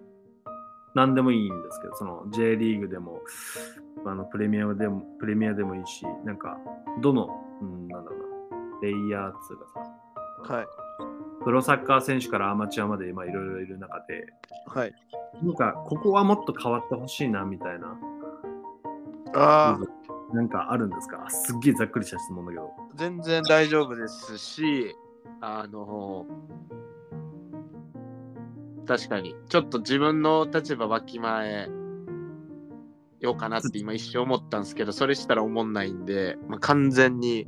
何でもいいんですけど、その J リーグでも、あのプレミアでも、プレミアでもいいし、なんか、どの、うん、なんだろうな、レイヤー2がさ、はい。プロサッカー選手からアマチュアまで今いろいろいる中で、はい。なんか、ここはもっと変わってほしいな、みたいな、ああ、なんかあるんですか？すっげえざっくりした質問だけど。全然大丈夫ですし、あの確かに、ちょっと自分の立場わきまえようかなって今一瞬思ったんですけど、それしたら思んないんで、まあ、完全に、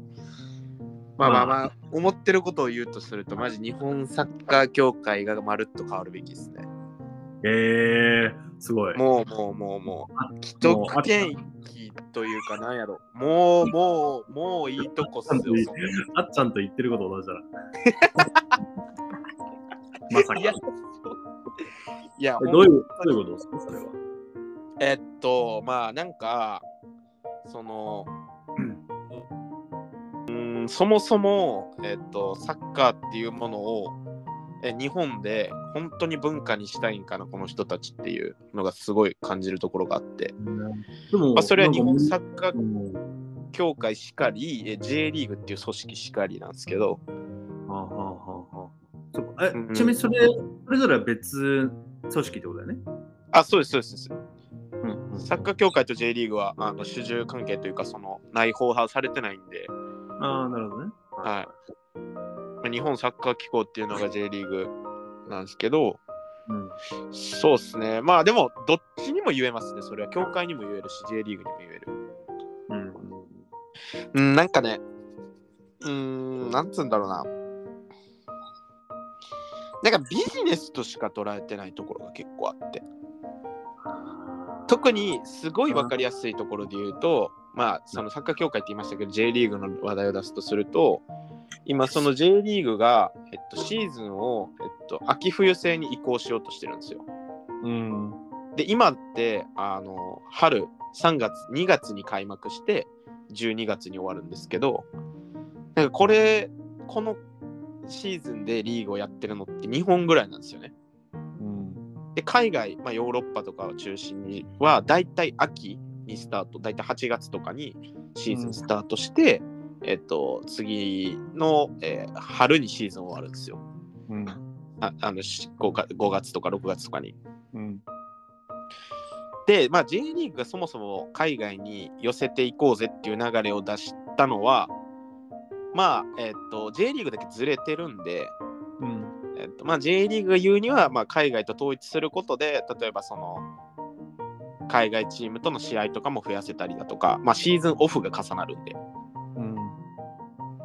まあまあまあ、思ってることを言うとすると、マジ日本サッカー協会がまるっと変わるべきですね。えー、すごい。もうもうもうもあう、既得権益というかなんやろ。もうもう、もういいとこっすよ。あっちゃんと言ってること同じだな。[laughs] まさか。いや、いやえどういうどういうことですかそれは。えっと、まあなんか、その、うん、そもそも、えっと、サッカーっていうものを、え日本で本当に文化にしたいんかな、この人たちっていうのがすごい感じるところがあって、でも、まあ、それは日本サッカーうん。協会しかり、え J リーグっていう組織しかりなんですけど、はあはあはえうんちなみにそれ、それぞれは別組織ってことだよね？あ、そうです、そうです。そうです。うんサッカー協会と J リーグはあの主従関係というか、その内包派されてないんで、ああ、なるほどね。はいまあ日本サッカー機構っていうのが J リーグなんですけど、うんそうですね。まあでも、どっちにも言えますね。それは協会にも言えるし、J リーグにも言える。うんうん、なんかね、うーん、なんつうんだろうな。なんかビジネスとしか捉えてないところが結構あって。特にすごい分かりやすいところで言うと、まあ、そのサッカー協会って言いましたけど、J リーグの話題を出すとすると、今、その J リーグが、えっと、シーズンを、えっと、秋冬制に移行しようとしてるんですよ。うん。で、今って、あの、春、3月、2月に開幕して、12月に終わるんですけど、なんかこれ、このシーズンでリーグをやってるのって2本ぐらいなんですよね。うん。で、海外、まあ、ヨーロッパとかを中心には、だいたい秋にスタート、だいたい8月とかにシーズンスタートして、えっと、次の、えー春にシーズン終わるんですよ。うん。ああのし 5, か5月とか6月とかに。うん。で、まあ、J リーグがそもそも海外に寄せていこうぜっていう流れを出したのは、まあ、えっと、J リーグだけずれてるんで、うん。えっとまあ、J リーグが言うには、まあ、海外と統一することで、例えばその、海外チームとの試合とかも増やせたりだとか、まあ、シーズンオフが重なるんで。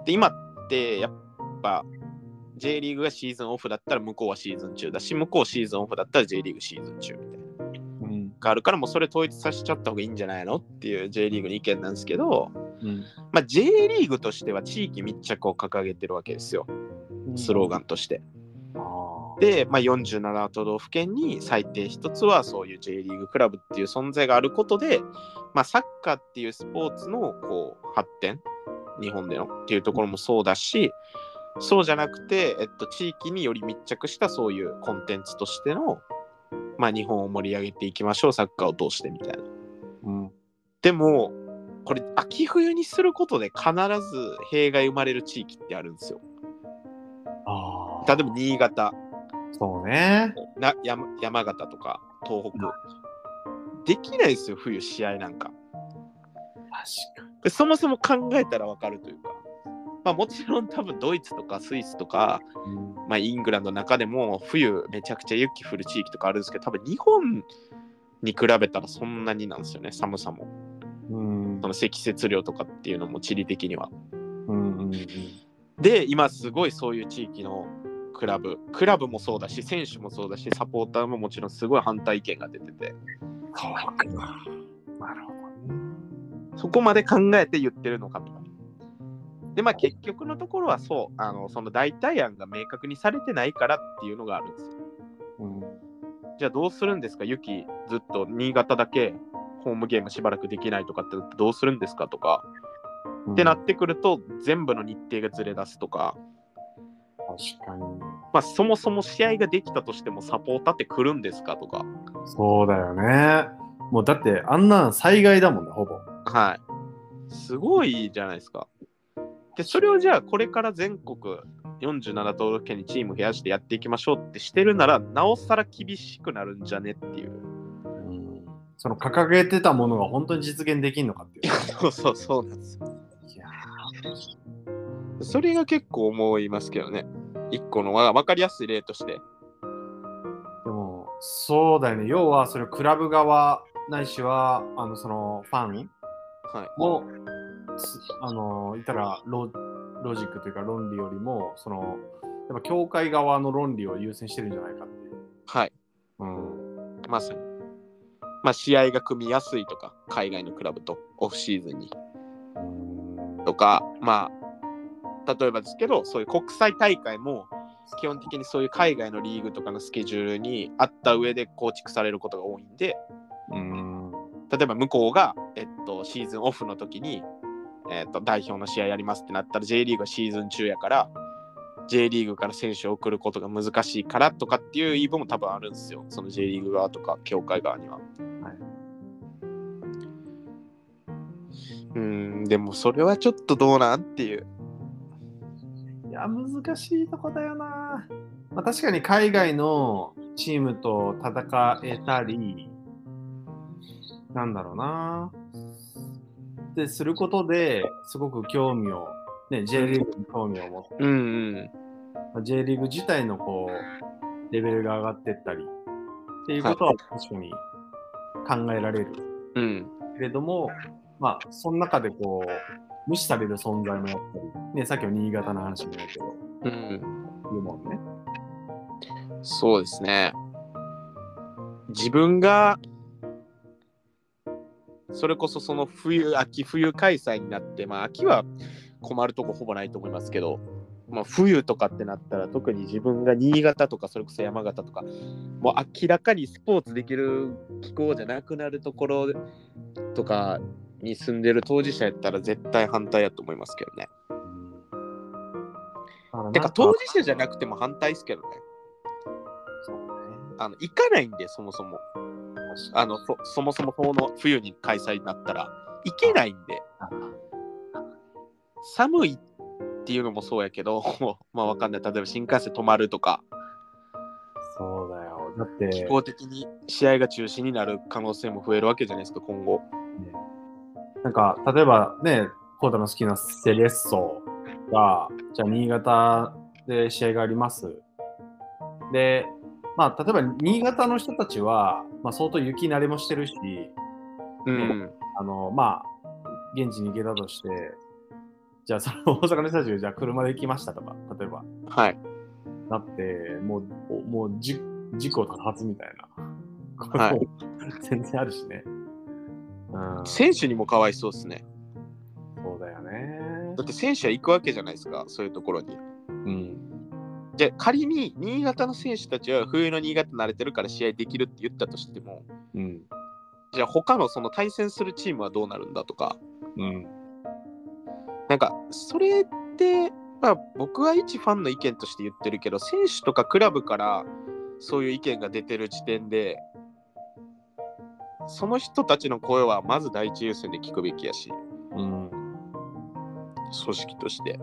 うん。で、今って、やっぱ、J リーグがシーズンオフだったら向こうはシーズン中だし、向こうシーズンオフだったら J リーグシーズン中みたいな。うん。があるから、もうそれ統一させちゃった方がいいんじゃないの？っていう J リーグの意見なんですけど、うん。まあ、J リーグとしては地域密着を掲げてるわけですよ、スローガンとして。で、まあ、47都道府県に最低1つはそういう J リーグクラブっていう存在があることで、まあ、サッカーっていうスポーツのこう発展、日本でのっていうところもそうだし、そうじゃなくて、えっと、地域により密着したそういうコンテンツとしての、まあ、日本を盛り上げていきましょう、サッカーを通してみたいな。うん。でも、これ、秋冬にすることで必ず弊害生まれる地域ってあるんですよ。ああ。例えば、新潟、そうね。な山山形とか東北。できないですよ、冬試合なんか。確かでそもそも考えたらわかるというか。まあもちろん多分ドイツとかスイスとか、に。まあ、イングランドの中でも冬めちゃくちゃ雪降る地域とかあるんですけど多分日本に比べたらそんなになんですよね寒さもうんそ。の積雪量とかっていうのも地理的にはうん。うん。で今すごいそういう地域のクラブクラブもそうだし選手もそうだしサポーターももちろんすごい反対意見が出ててそうかなるほどね。そこまで考えて言ってるのかと。かでまあ結局のところはそう。あのその代替案が明確にされてないからっていうのがあるんですよ。うん。じゃあどうするんですか？ユキずっと。新潟だけ。ホームゲームしばらくできないとかってどうするんですか？とか、ってなってくると全部の日程がずれ出すとか。確かに。まあ、そもそも試合ができたとしてもサポーターって来るんですか？とか。そうだよね。もうだってあんなん災害だもんね、ほぼ。はい。すごいじゃないですか。で、それをじゃあこれから全国47都道府県にチーム増やしてやっていきましょうってしてるなら、なおさら厳しくなるんじゃねっていう。その掲げてたものが本当に実現できるのかっていう。[laughs] そうそうそうなんですよ。いやそれが結構思いますけどね。一個のわ分かりやすい例として。でも、そうだよね。要は、それクラブ側ないしは、あの、そのファンはい。あの、いたらロロジックというか論理よりも、その、やっぱ協会側の論理を優先してるんじゃないかっていう。はい。うん。まさに。まあ、試合が組みやすいとか、海外のクラブとオフシーズンに。とか、まあ、例えばですけど、そういう国際大会も、基本的にそういう海外のリーグとかのスケジュールにあった上で構築されることが多いんで、うん。例えば向こうが、えっと、シーズンオフの時に、えっと、代表の試合やりますってなったら J リーグはシーズン中やから J リーグから選手を送ることが難しいからとかっていう言い分も多分あるんですよその J リーグ側とか協会側には。はいうんでもそれはちょっとどうなんっていう。いや、難しいとこだよな。まあ、確かに海外のチームと戦えたり、なんだろうな。で、することですごく興味を、ね、J リーグに興味を持って、うんうん。まあ J リーグ自体のこう、レベルが上がってったり、っていうことは確かに考えられるうん。けれども、まあ、その中でこう、無視される存在もやっぱり、ね、さっきの新潟の話もやけど、うん。いるもんね。そうですね。自分がそれこそその冬、秋冬開催になって、まあ秋は困るとこほぼないと思いますけど、まあ冬とかってなったら特に自分が新潟とかそれこそ山形とか、もう明らかにスポーツできる気候じゃなくなるところとかに住んでる当事者やったら絶対反対やと思いますけどね。てか当事者じゃなくても反対ですけどね。そうね。あの行かないんで、そもそも。あのそそもそもこの冬に開催になったら行けないんで。寒いっていうのもそうやけど [laughs] まあわかんない。例えば新幹線止まるとか。そうだよ。だっ気て、候的に試合が中止になる可能性も増えるわけじゃないですか今後。ね。なんか、例えばね、コータの好きなセレッソが、じゃあ新潟で試合があります。で、まあ、例えば新潟の人たちは、まあ、相当雪慣れもしてるし、うんあの、まあ、現地に行けたとして、じゃあその大阪の人たちがじゃあ車で行きましたとか、例えば、はいなって、もう、おもうじ事故多発みたいな。ことはい [laughs] 全然あるしね。うん、そ選手にもかわいそうですねうだよねだ。って選手は行くわけじゃないですかそういうところにうん。じゃあ仮に新潟の選手たちは冬の新潟慣れてるから試合できるって言ったとしてもうん。じゃあ他のその対戦するチームはどうなるんだとか？うん。なんかそれって、まあ、僕は一ファンの意見として言ってるけど選手とかクラブからそういう意見が出てる時点でその人たちの声はまず第一優先で聞くべきやしうん。組織として、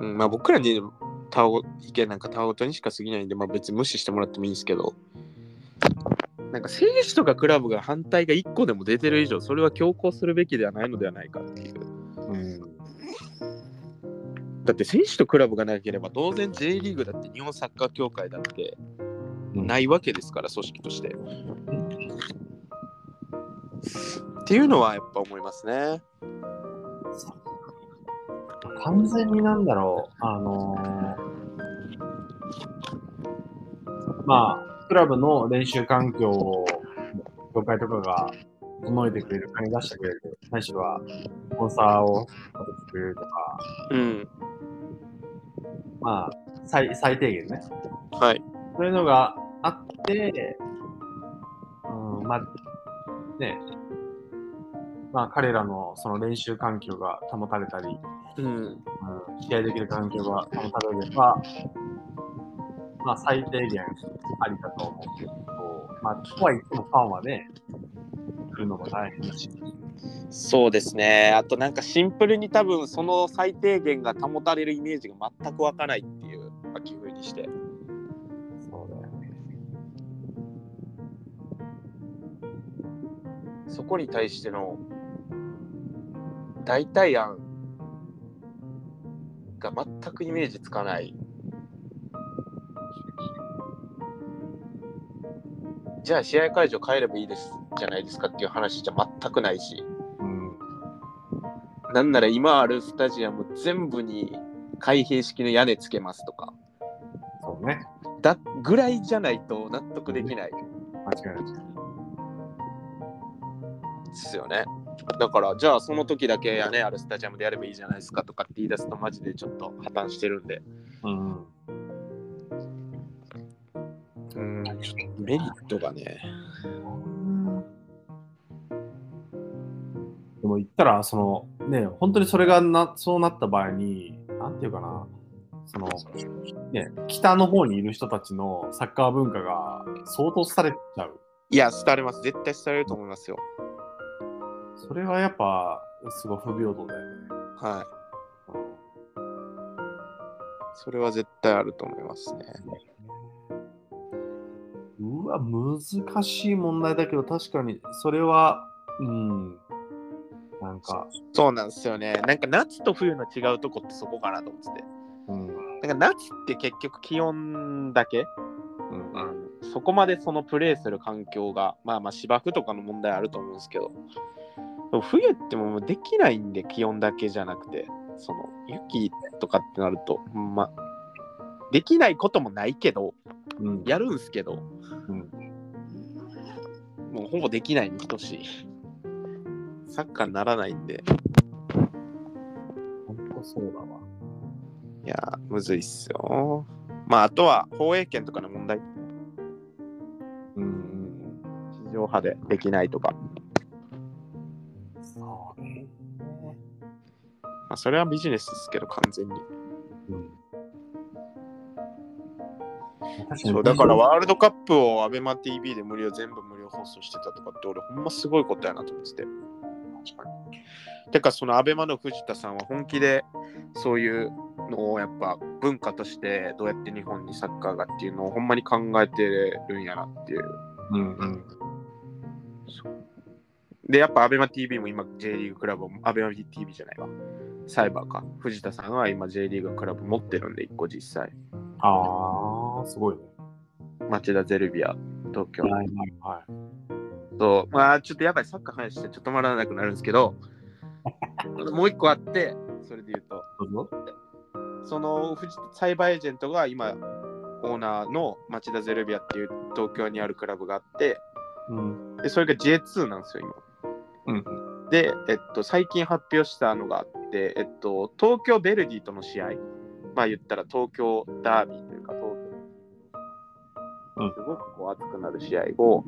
うん、まあ僕らに他を意見なんか他ごとにしか過ぎないんで、まあ、別に無視してもらってもいいんですけどなんか選手とかクラブが反対が1個でも出てる以上それは強行するべきではないのではないかっていううん。だって選手とクラブがなければ当然 J リーグだって日本サッカー協会だってないわけですから組織として。っていうのはやっぱ思いますね。完全になんだろう、あのーまあ、クラブの練習環境を、業界とかが整えてくれる、金出してくれる、ないしは、スポンサーを立ててくれるとか、うん。まあ、最最低限ね。はい。そういうのがあって、うん、まあ、ね、まあ彼らのその練習環境が保たれたり、うん。うん、試合できる環境が保たれれば、まあ最低限ありだと思うけど、まあ、とはいってもファンはね、来るのも大変だし。そうですね。あとなんかシンプルに多分その最低限が保たれるイメージが全く湧かないっていう秋冬にして。そうだよね。そこに対しての代替案が全くイメージつかない。じゃあ試合会場帰ればいいですじゃないですかっていう話じゃ全くないし、うん。なんなら今あるスタジアム全部に開閉式の屋根つけますとか、そうね。だぐらいじゃないと納得できない間違いない。ですよね。だから、じゃあその時だけ屋根あるスタジアムでやればいいじゃないですかとかって言い出すとマジでちょっと破綻してるんで。うん。うん、ちょっとメリットがね。でも言ったら、そのね、本当にそれがなそうなった場合に、なんていうかな、そのね、北の方にいる人たちのサッカー文化が相当されちゃう。いや、廃れます。絶対廃れると思いますよ。それはやっぱ、すごい不平等だよね。はい。それは絶対あると思いますね。うわ、難しい問題だけど、確かに、それは、うん、なんか、そうなんですよね。なんか夏と冬の違うとこってそこかなと思ってて。うん、なんか夏って結局気温だけ、うん、そこまでそのプレーする環境が、まあまあ芝生とかの問題あると思うんですけど、冬ってもうできないんで気温だけじゃなくて、その雪とかってなると、まあ、できないこともないけど、うん、やるんすけど、うん、もうほぼできないに等しい。サッカーにならないんで、本当そうだわ。いやー、むずいっすよ。まあ、あとは放映権とかの問題、うん、うん、地上波でできないとか、あ、それはビジネスですけど、完全に。うん。確そうだからワールドカップを ABEMATV で無料全部無料放送してたとかって俺ほんますごいことやなと思ってて。てかその ABEMA の藤田さんは本気でそういうのをやっぱ文化としてどうやって日本にサッカーがっていうのをほんまに考えてるんやなっていう。うん、うん。でやっぱ ABEMATV も今 J リーグクラブを ABEMATV じゃないわ。サイバーか。藤田さんは今 J リーグクラブ持ってるんで1個実際。ああ、すごいね。町田ゼルビア東京。はい、はい、はい。そう、まあちょっとやばい、サッカー話してちょっと止まらなくなるんですけど、[laughs] もう一個あって、それで言うと。その藤サイバーエージェントが今、オーナーの町田ゼルビアっていう東京にあるクラブがあって、うん。でそれが J2 なんですよ、今。うん。で、えっと、最近発表したのがあって、えっと、東京ベルディとの試合、まあ言ったら東京ダービーというか、東京、うんすごくこう熱くなる試合を、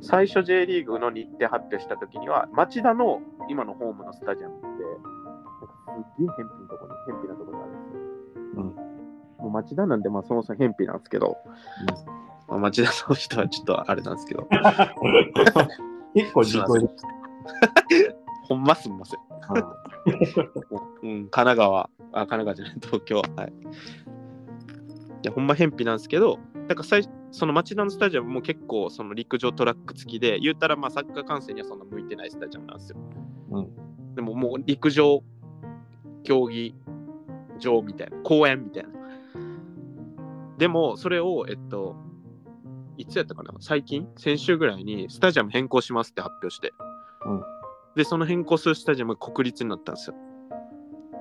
最初 J リーグの日程発表したときには、町田の今のホームのスタジアムって、すっげえ偏僻なとこに、偏僻なとこにあるんですよ。うん。もう町田なんで、まあそもそも偏僻なんですけど、まあ、町田の人はちょっとあれなんですけど、[laughs] 結構自己入 [laughs] ほんますんません。うん、神奈川、あ、神奈川じゃない、東京。はい。いや、ほんま偏僻なんですけど、なんか最その町田のスタジアムも結構その陸上トラック付きで、言うたらまあサッカー観戦にはそんな向いてないスタジアムなんですよ。うん。でももう陸上競技場みたいな、公園みたいな。でもそれを、えっと、いつやったかな？最近？先週ぐらいにスタジアム変更しますって発表して。うんで、その変更するスタジアムが国立になったんですよ。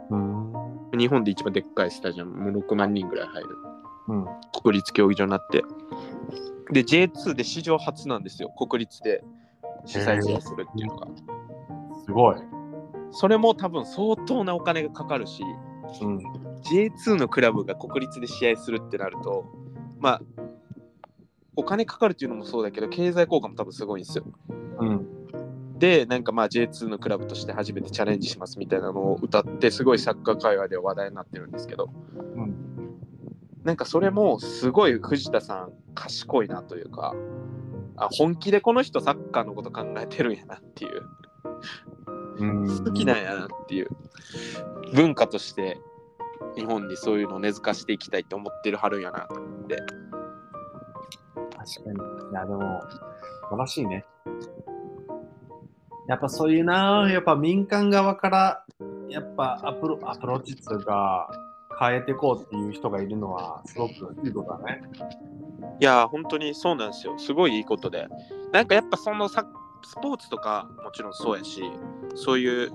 うん。日本で一番でっかいスタジアム、もう6万人ぐらい入るうん。国立競技場になって。で J2 で史上初なんですよ国立で主催試合するっていうのが、すごい。それも多分相当なお金がかかるしうん。J2 のクラブが国立で試合するってなるとまあお金かかるっていうのもそうだけど経済効果も多分すごいんですようん。でなんかまあ J2 のクラブとして初めてチャレンジしますみたいなのを歌ってすごいサッカー界隈では話題になってるんですけど、うんなんかそれもすごい藤田さん賢いなというかあ本気でこの人サッカーのこと考えてるんやなっていううん。好きなんやなっていう文化として日本にそういうのを根付かしていきたいって思ってるはるんやなと思って確かに。いや、でも、素晴らしいね。やっぱそういうな、やっぱ民間側から、やっぱアプロアプローチっていうか、変えていこうっていう人がいるのは、すごくいいことだね。いやー本当にそうなんですよすごいいいことでなんかやっぱそのさスポーツとかもちろんそうやしそういう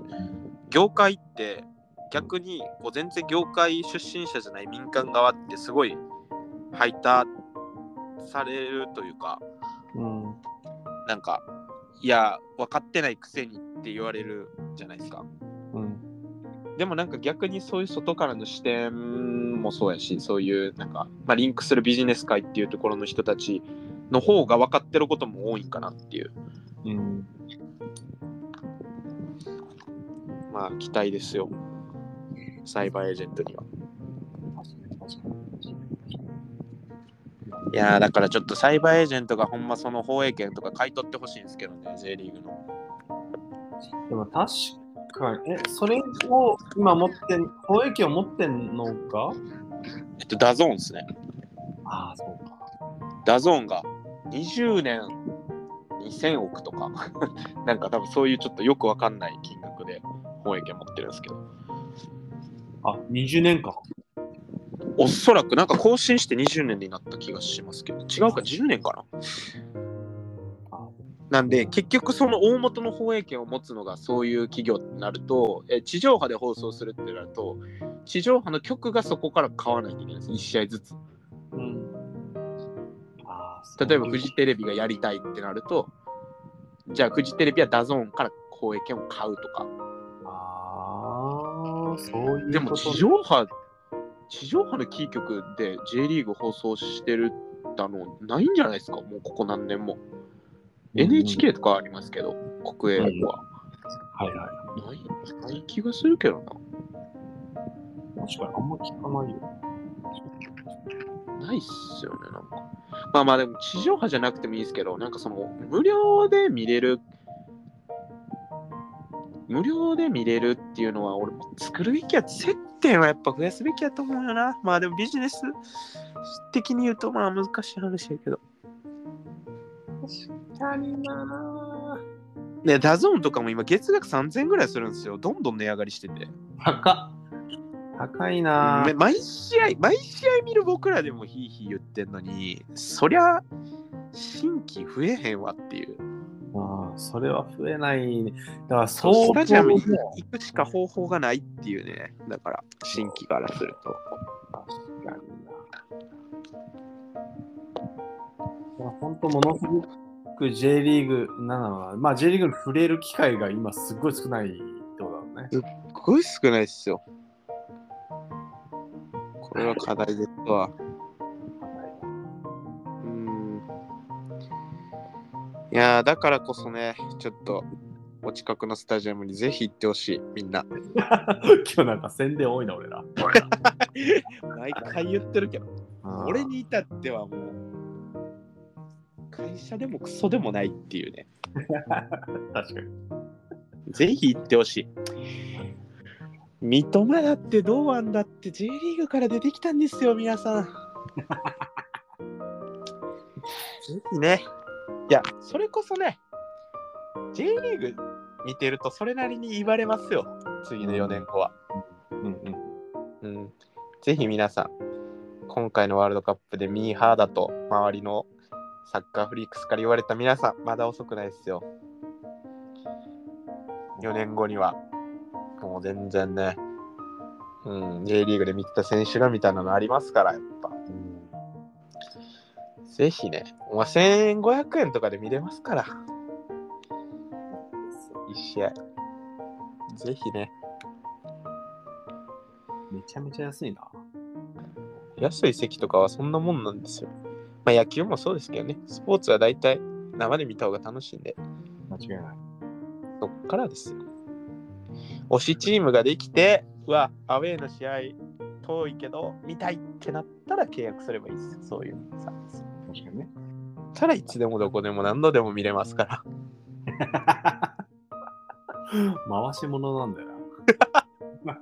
業界って逆にこう全然業界出身者じゃない民間側ってすごい排他されるというかうん。なんかいや分かってないくせにって言われるじゃないですかうん。でもなんか逆にそういう外からの視点もそうやしそういうなんか、まあ、リンクするビジネス界っていうところの人たちの方が分かってることも多いんかなっていううん。まあ期待ですよサイバーエージェントにはいやーだからちょっとサイバーエージェントがほんまその放映権とか買い取ってほしいんですけどね J リーグの。でも確かに、え、それを今持ってん、放映権を持ってんのが？えっとダゾーンですね。ああ、そうか。ダゾーンが20年2000億とか。[laughs] なんか多分そういうちょっとよくわかんない金額で放映権持ってるんですけど。あ、20年間。おそらくなんか更新して20年になった気がしますけど違うか10年かな？あなんで結局その大元の放映権を持つのがそういう企業になるとえ地上波で放送するってなると地上波の局がそこから買わないといけないんです1試合ずつ。うん。例えばフジテレビがやりたいってなるとじゃあフジテレビは DAZN から放映権を買うとか。ああ、そういうこと。でも地上波地上波のキー局で J リーグ放送してるとこないんじゃないですか？もうここ何年も。NHK とかありますけど、国営は。はいはい。ないない気がするけどな。確かにあんま聞かないよ。ないっすよね、なんか。まあまあでも地上波じゃなくてもいいですけど、なんかその無料で見れる、無料で見れるっていうのは俺も作るべきや、接点はやっぱ増やすべきやと思うよな。まあでもビジネス的に言うとまあ難しい話やけど。確かになね、 DAZN とかも今月額3000円ぐらいするんですよ。どんどん値上がりしてて。高っ。高いなめ毎試合、毎試合見る僕らでもヒーヒー言ってんのに、そりゃ新規増えへんわっていう。ああ、それは増えない、ね。だからそうスタジアムに行くしか方法がないっていうね。だから、新規からすると。確かにな。本当ものすごく J リーグなのは、まあ J リーグに触れる機会が今すっごい少ないってことだね。すっごい少ないっすよ。これは課題ですわ。いやーだからこそね、ちょっと、お近くのスタジアムにぜひ行ってほしい、みんな。[laughs] 今日なんか宣伝多いな、俺ら。毎回言ってるけど。俺に至ってはもう会社でもクソでもないっていうね [laughs] 確かに。ぜひ行ってほしい三笘だって堂安だって J リーグから出てきたんですよ皆さん [laughs] ぜひねいやそれこそね J リーグ見てるとそれなりに言われますよ次の4年後はうんうん。うん、ぜひ皆さん、今回のワールドカップでミーハーだと周りのサッカーフリークスから言われた皆さん、まだ遅くないですよ。4年後には、もう全然ね、うん、J リーグで見てた選手がみたいなのありますから、やっぱ。ぜひね、まあ、1500円とかで見れますから、一試合。ぜひね、めちゃめちゃ安いな。安い席とかはそんなもんなんですよ。まあ野球もそうですけどね、スポーツは大体生で見た方が楽しいんで、間違いない。そっからですよ。推しチームができて、うわ、アウェーの試合遠いけど、見たいってなったら契約すればいいですよ。そういうサービス。確かにね。たらいつでもどこでも何度でも見れますから。[laughs] 回し物なんだよな。[laughs] まあ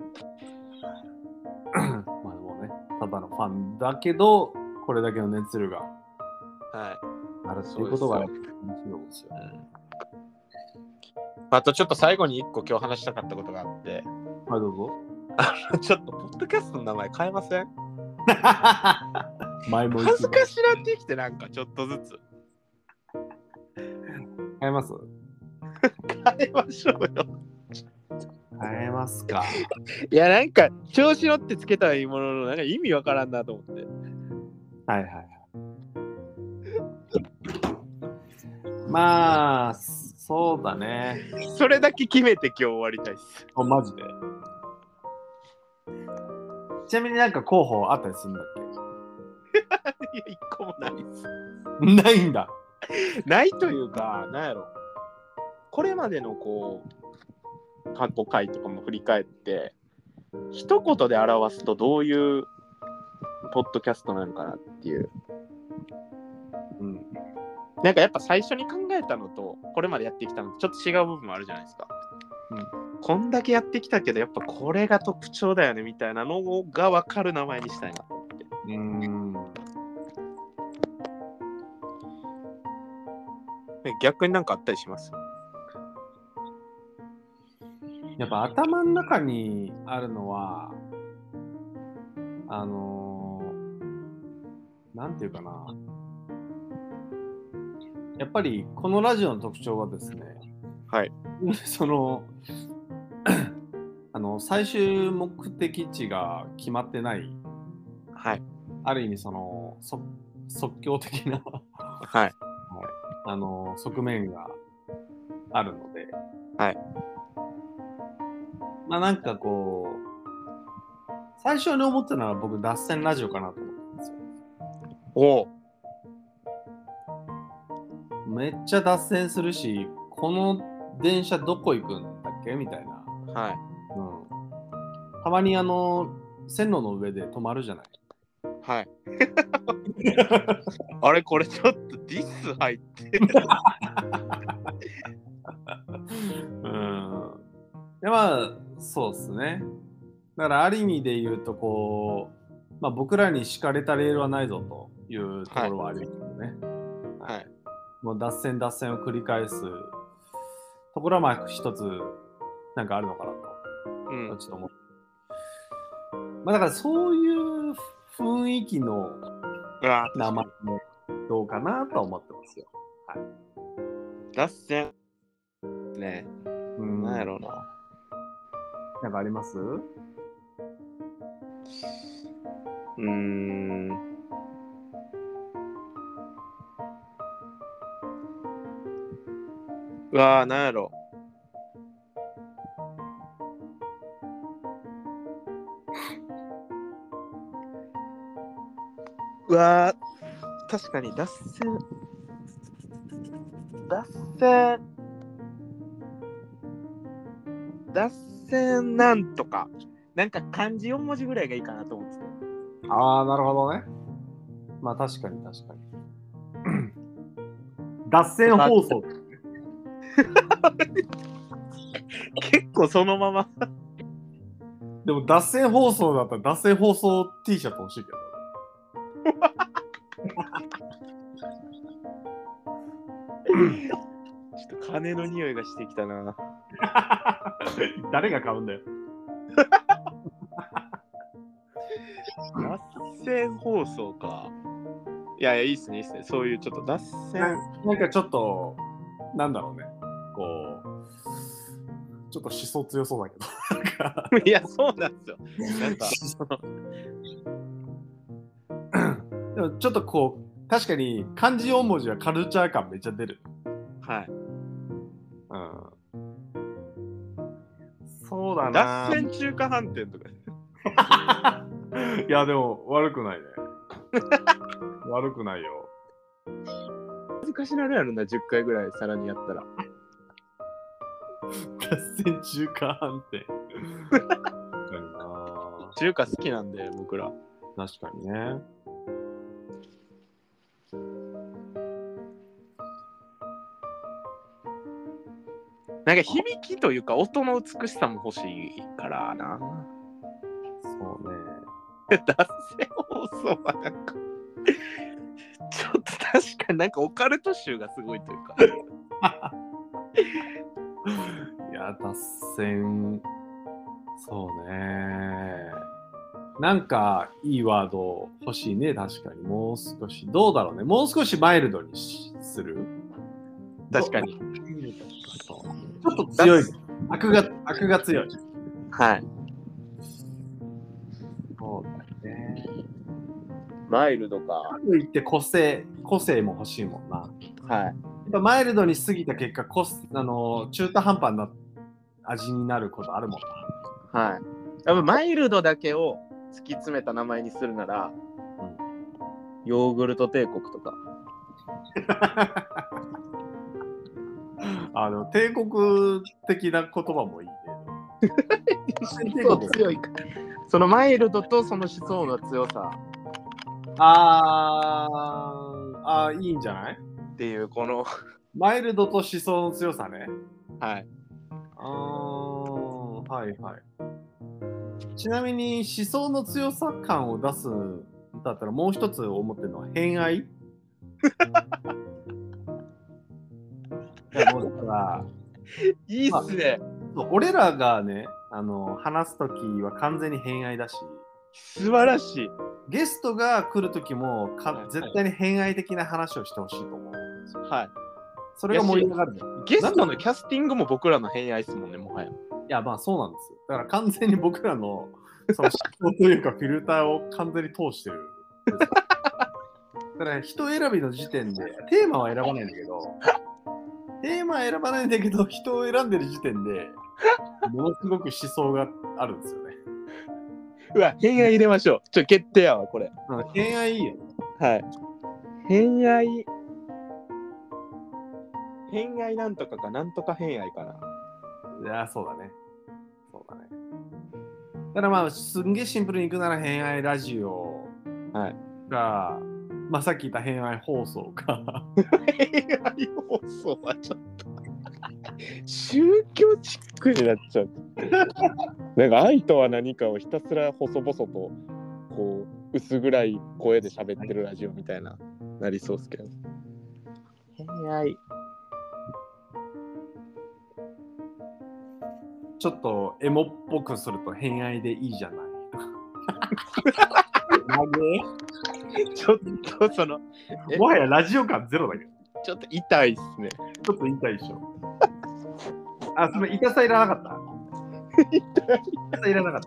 でもね、ただのファンだけど、これだけの熱量がはい。あるっていうことがそう面白いですよ。あとちょっと最後に一個今日話したかったことがあって、はい、どうぞ。ちょっとポッドキャストの名前変えません？[laughs] 前も恥ずかしなってきてなんかちょっとずつ変えます？変えましょうよ。変えますか？いやなんか調子乗ってつけたらいいもののなんか意味わからんなと思って。はいはいはい。まあ、そうだね。それだけ決めて今日終わりたいっす。あ、マジで？ちなみになんか候補あったりするんだっいや、一個もないっす。けないんだ。ないというか、なんやろ。これまでのこう、過去回とかも振り返って、一言で表すとどういうポッドキャストなのかなっていう。うん。なんかやっぱ最初に考えたのと、これまでやってきたのとちょっと違う部分もあるじゃないですか。うん。こんだけやってきたけど、やっぱこれが特徴だよねみたいなのが分かる名前にしたいなと思って。うーん。逆になんかあったりします？やっぱ頭の中にあるのは、あのー、なんていうかな。やっぱりこのラジオの特徴はですね、はい。[laughs] その、[clears throat] あの、最終目的地が決まってない、はい。ある意味その、そ即興的な、はい。あの、側面があるので、はい。まあなんかこう、最初に思ったのは僕、脱線ラジオかなと思ったんですよ。おうめっちゃ脱線するし、この電車どこ行くんだっけみたいな。はい。うん。たまにあの、線路の上で止まるじゃない。はい。あれこれちょっとディス入ってる。うん。でまあ、そうですね。だからある意味で言うと、こう、まあ僕らに敷かれたレールはないぞというところはありますよね。はい。もう脱線脱線を繰り返すところはまあ一つなんかあるのかなと、うん。ちょっと思う。まあだからそういう雰囲気の名前もどうかなとは思ってますよ。脱線。ねうんなんやろうな。なんかあります？うーん。うわー、なんやろ。わー、確かに脱線。脱線。脱線なんとか。なんか漢字4文字ぐらいがいいかなと思ってて。ああ、なるほどね。まあ確かに確かに。脱線放送。結構そのまま。でも脱線放送だったら脱線放送 T シャツ欲しいけど。[laughs] ちょっと金の匂いがしてきたな。[laughs] 誰が買うんだよ。脱線放送か。いやいや、いいっすね、いいっすね。そういうちょっと脱な線。なんかちょっと、なんだろうね。こう、ちょっと思想強そうだけど。いや、そうなんですよ。なんか、でもちょっとこう、確かに漢字4文字はカルチャー感めっちゃ出る。はい。うん。そうだな脱。線中華飯店とか。[laughs] いや、でも悪くないね。悪くないよ。難しなるやろな、10回ぐらいさらにやったら。脱線中華飯店。[laughs] 中華好きなんで、僕ら。確かにね。なんか響きというか、音の美しさも欲しいからな。そうね。[laughs] 脱線放送はなんか、[laughs] ちょっと確かになんかオカルト集がすごいというか。いや、脱線。そうね。なんかいいワード欲しいね、確かに。もう少し。どうだろうね。もう少しマイルドにしする？確かに。ちょっと強い。悪が、悪が強い。はい。そうだよね。マイルドか。かといって個性、個性も欲しいもんな。はい。やっぱマイルドに過ぎた結果、コスあの中途半端な味になることあるもんな。はい。多分マイルドだけを突き詰めた名前にするなら、ヨーグルト帝国とか。[laughs] [laughs] あの帝国的な言葉もいいね。[laughs] 強いか。そのマイルドとその思想の強さあーあー、いいんじゃない？っていう、この、マイルドと思想の強さね。はい。あーはいはい。ちなみに思想の強さ感を出すんだったらもう一つ思ってるのは偏愛？い [laughs] やもうだからいいっすね。そう俺らがねあの話すときは完全に偏愛だし素晴らしい。ゲストが来るときもかはい絶対に偏愛的な話をしてほしいと思う。はい。それが盛り上がるゲストのキャスティングも僕らの偏愛っすもんね、もはや。やまあそうなんですよ。だから完全に僕らのその思考というかフィルターを完全に通してる。[laughs] だから人選びの時点でテーマは選ばないんだけどテーマは選ばないんだけど人を選んでる時点でものすごく思想があるんですよね。うわ、偏愛入れましょう。ちょ、決定やわ、これ。うん偏愛いいよね。はい。偏愛。偏愛なんとかか、なんとか偏愛かな。いや、そうだね。そうだね。だからまあ、すんげえシンプルにいくなら偏愛ラジオはい。が、まあさっき言った偏愛放送か。偏愛放送はちょっと。宗教チックになっちゃう。なんか愛とは何かをひたすら細々とこう薄暗い声で喋ってるラジオみたいななりそうっすけど。偏愛。ちょっとエモっぽくすると偏愛でいいじゃない。ちょっとその、え？もはやラジオ感ゼロだけど。ちょっと痛いっすね。ちょっと言いでしょ。あ、その痛さいらなかった？痛い。痛さいらなかっ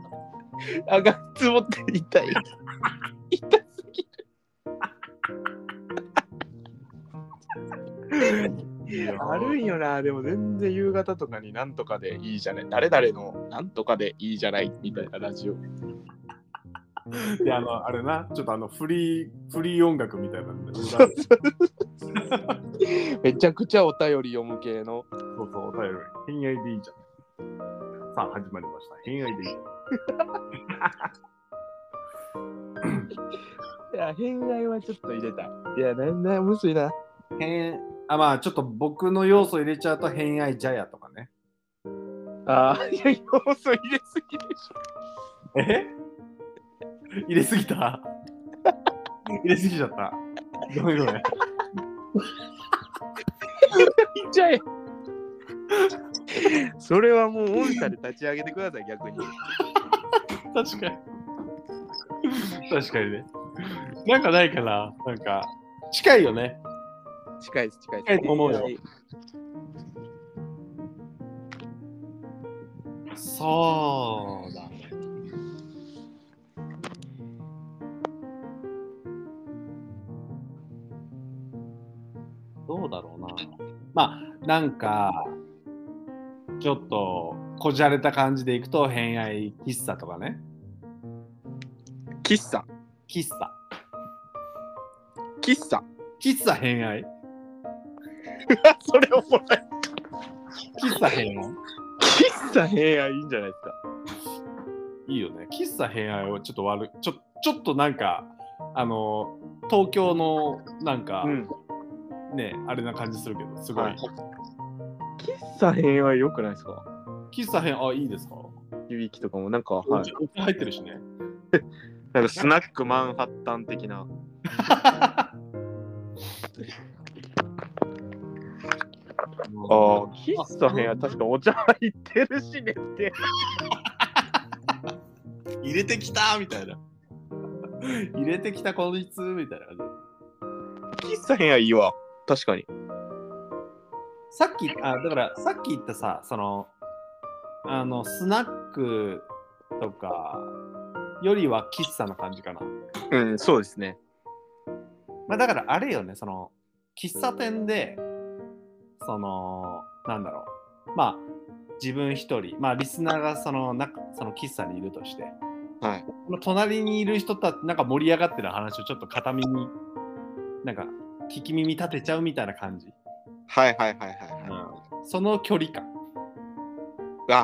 た。あがっつぼって痛い。痛すぎる。あるんよな、でも全然夕方とかになんとかでいいじゃない。誰々のなんとかでいいじゃないみたいなラジオ。で、あの、あれな、ちょっとあの、フリー、フリー音楽みたいなんで。そ [laughs] めちゃくちゃお便り読む系の。うそう、お便り。偏愛でいいじゃん。さあ、始まりました。偏愛でいいじいや、偏愛はちょっと入れたい。いや、なんだ、むずいな。偏あ、まあ、ちょっと僕の要素入れちゃうと、偏愛ジャヤとかね。ああ、いや、要素入れすぎでしょ。え？[laughs] 入れすぎた？入れすぎちゃった？ごめんごめん。いっちゃえ。それはもう音差で立ち上げてください、逆に。確かに。確かにね。なんかないかな？なんか、近いよね。近いです、近い近いと思うよそうだどうだろうな。まあ、なんか、ちょっと、こじゃれた感じでいくと、偏愛喫茶とかね。喫茶？喫茶。喫茶？喫茶偏愛 [laughs] それおもろい。喫茶偏愛喫茶平愛いいんじゃないですか。いいよね。喫茶偏愛をちょっと悪い。ちょちょっとなんか、あの、東京のなんか、ん。ね、あれな感じするけど、すごい。はい喫茶平愛よくないですか？喫茶偏愛、あ、いいですか、響きとかもなんか、はいお茶。入ってるしね。[laughs] なんかスナックマンハッタン的な。[laughs] ああ、喫茶平愛確かお茶入ってるしねって。[laughs] 入れてきたみたいな。入れてきたこいつみたいな感じ。喫茶平愛いいわ。確かに。さっき、あ、だからさっき言ったさ、その、あの、スナックとかよりは喫茶な感じかな。うん、そうですね。まあだからあれよね、その、喫茶店で、その、なんだろう。まあ、自分一人、まあリスナーがその、なその喫茶にいるとして、はい。この隣にいる人となんか盛り上がってる話をちょっと片耳、なんか聞き耳立てちゃうみたいな感じ。はいはいはいはいはその距離感。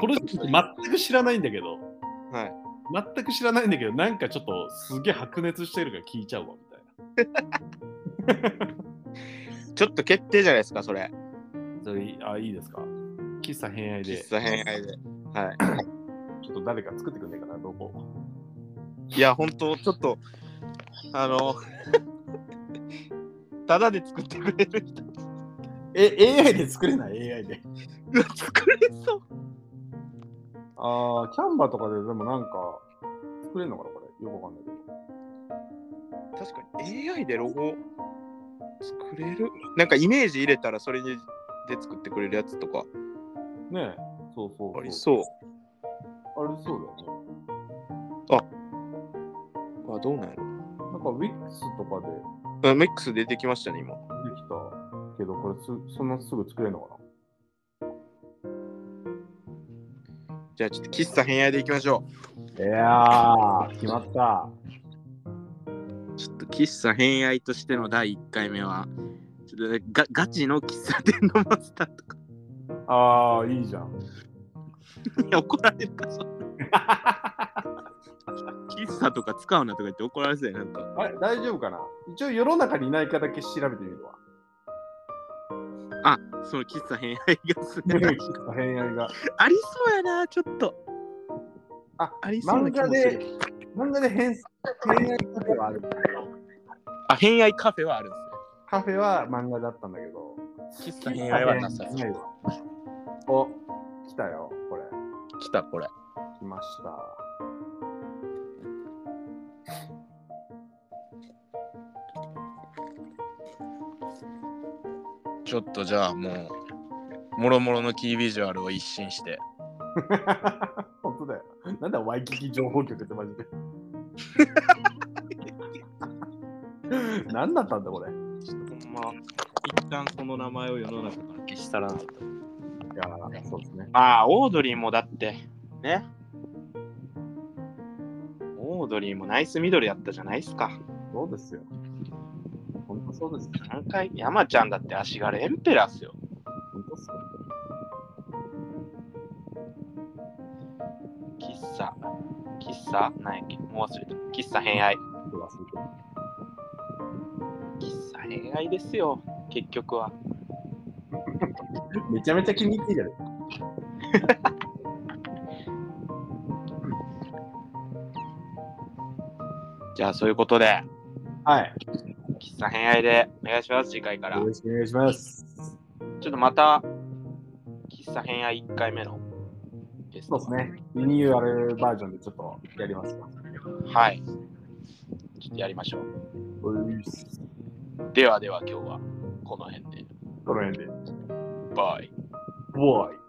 これ全く知らないんだけど、はい。全く知らないんだけど、なんかちょっとすげえ白熱してるから聞いちゃうわみたいな。[laughs] ちょっと決定じゃないですか、それ。それいいあ、いいですか？喫茶偏愛で、喫茶偏愛で。はい。[coughs] ちょっと誰か作ってくんねえかな、どこ。いや、ほんと、ちょっと、あの、ただで作ってくれる人。え、AI で作れない ?AI で。作れそう。ああ、キャンバーとかででもなんか作れるのかなこれ。よくわかんないけど。確かに AI でロゴ作れる？なんかイメージ入れたらそれで作ってくれるやつとかねえ、そうそうそう。ありそう。ありそうだよね。あ、どうなんやろなんか Wix とかであ。メックス出てきましたね、今。できたけど、これすそんなすぐ作れるのかじゃあちょっと喫茶偏愛でいきましょないやー、決まった。う。ちょっと喫茶偏愛としての第1回目は、ちょっとねガガチの喫茶店のマスターとかああ、いいじゃん。に怒られるか、そんな [laughs] 喫茶とか使うなとか言って怒られそうやなんか。あれ、大丈夫かな？一応世の中にいないかだけ調べてみるわ。あ、その喫茶偏愛がすね。偏愛が。ありそうやな、ちょっと。あ、ありそうな漫画気もするで、漫画で偏偏愛カフェはある。あ、偏愛カフェはあるんですね。カフェは漫画だったんだけど、喫茶偏愛はなさそお、来たよ、これ。来た、これ。来ました。ちょっとじゃあもう、もろもろのキービジュアルを一新して。[laughs] 本当だよ。なんだワイキキ情報局ってマジで。[laughs] 何だったんだこれ。いちょっとほんま、一旦その名前を世の中から消し去らないと。やー、そうですね。ああ、オードリーもだって、ね。オードリーもナイスミドルやったじゃないですか。そうですよ。そうですよ。何回、山ちゃんだって足軽エンペラーっすよ。本当っすよ。喫茶、喫茶、なんやっけ、もう忘れた。喫茶偏愛。喫茶偏愛ですよ、結局は。めちゃめちゃ気に入っている。[laughs] じゃあ、そういうことで、はい。喫茶偏愛でお願いします、次回から。よろしくお願いします。ちょっとまた、喫茶偏愛1回目のゲストそうですね。リニューアルバージョンでちょっとやりますか。はい。ちょっとやりましょう。ではでは今日はこの辺で。この辺で。バイ。ボーイ。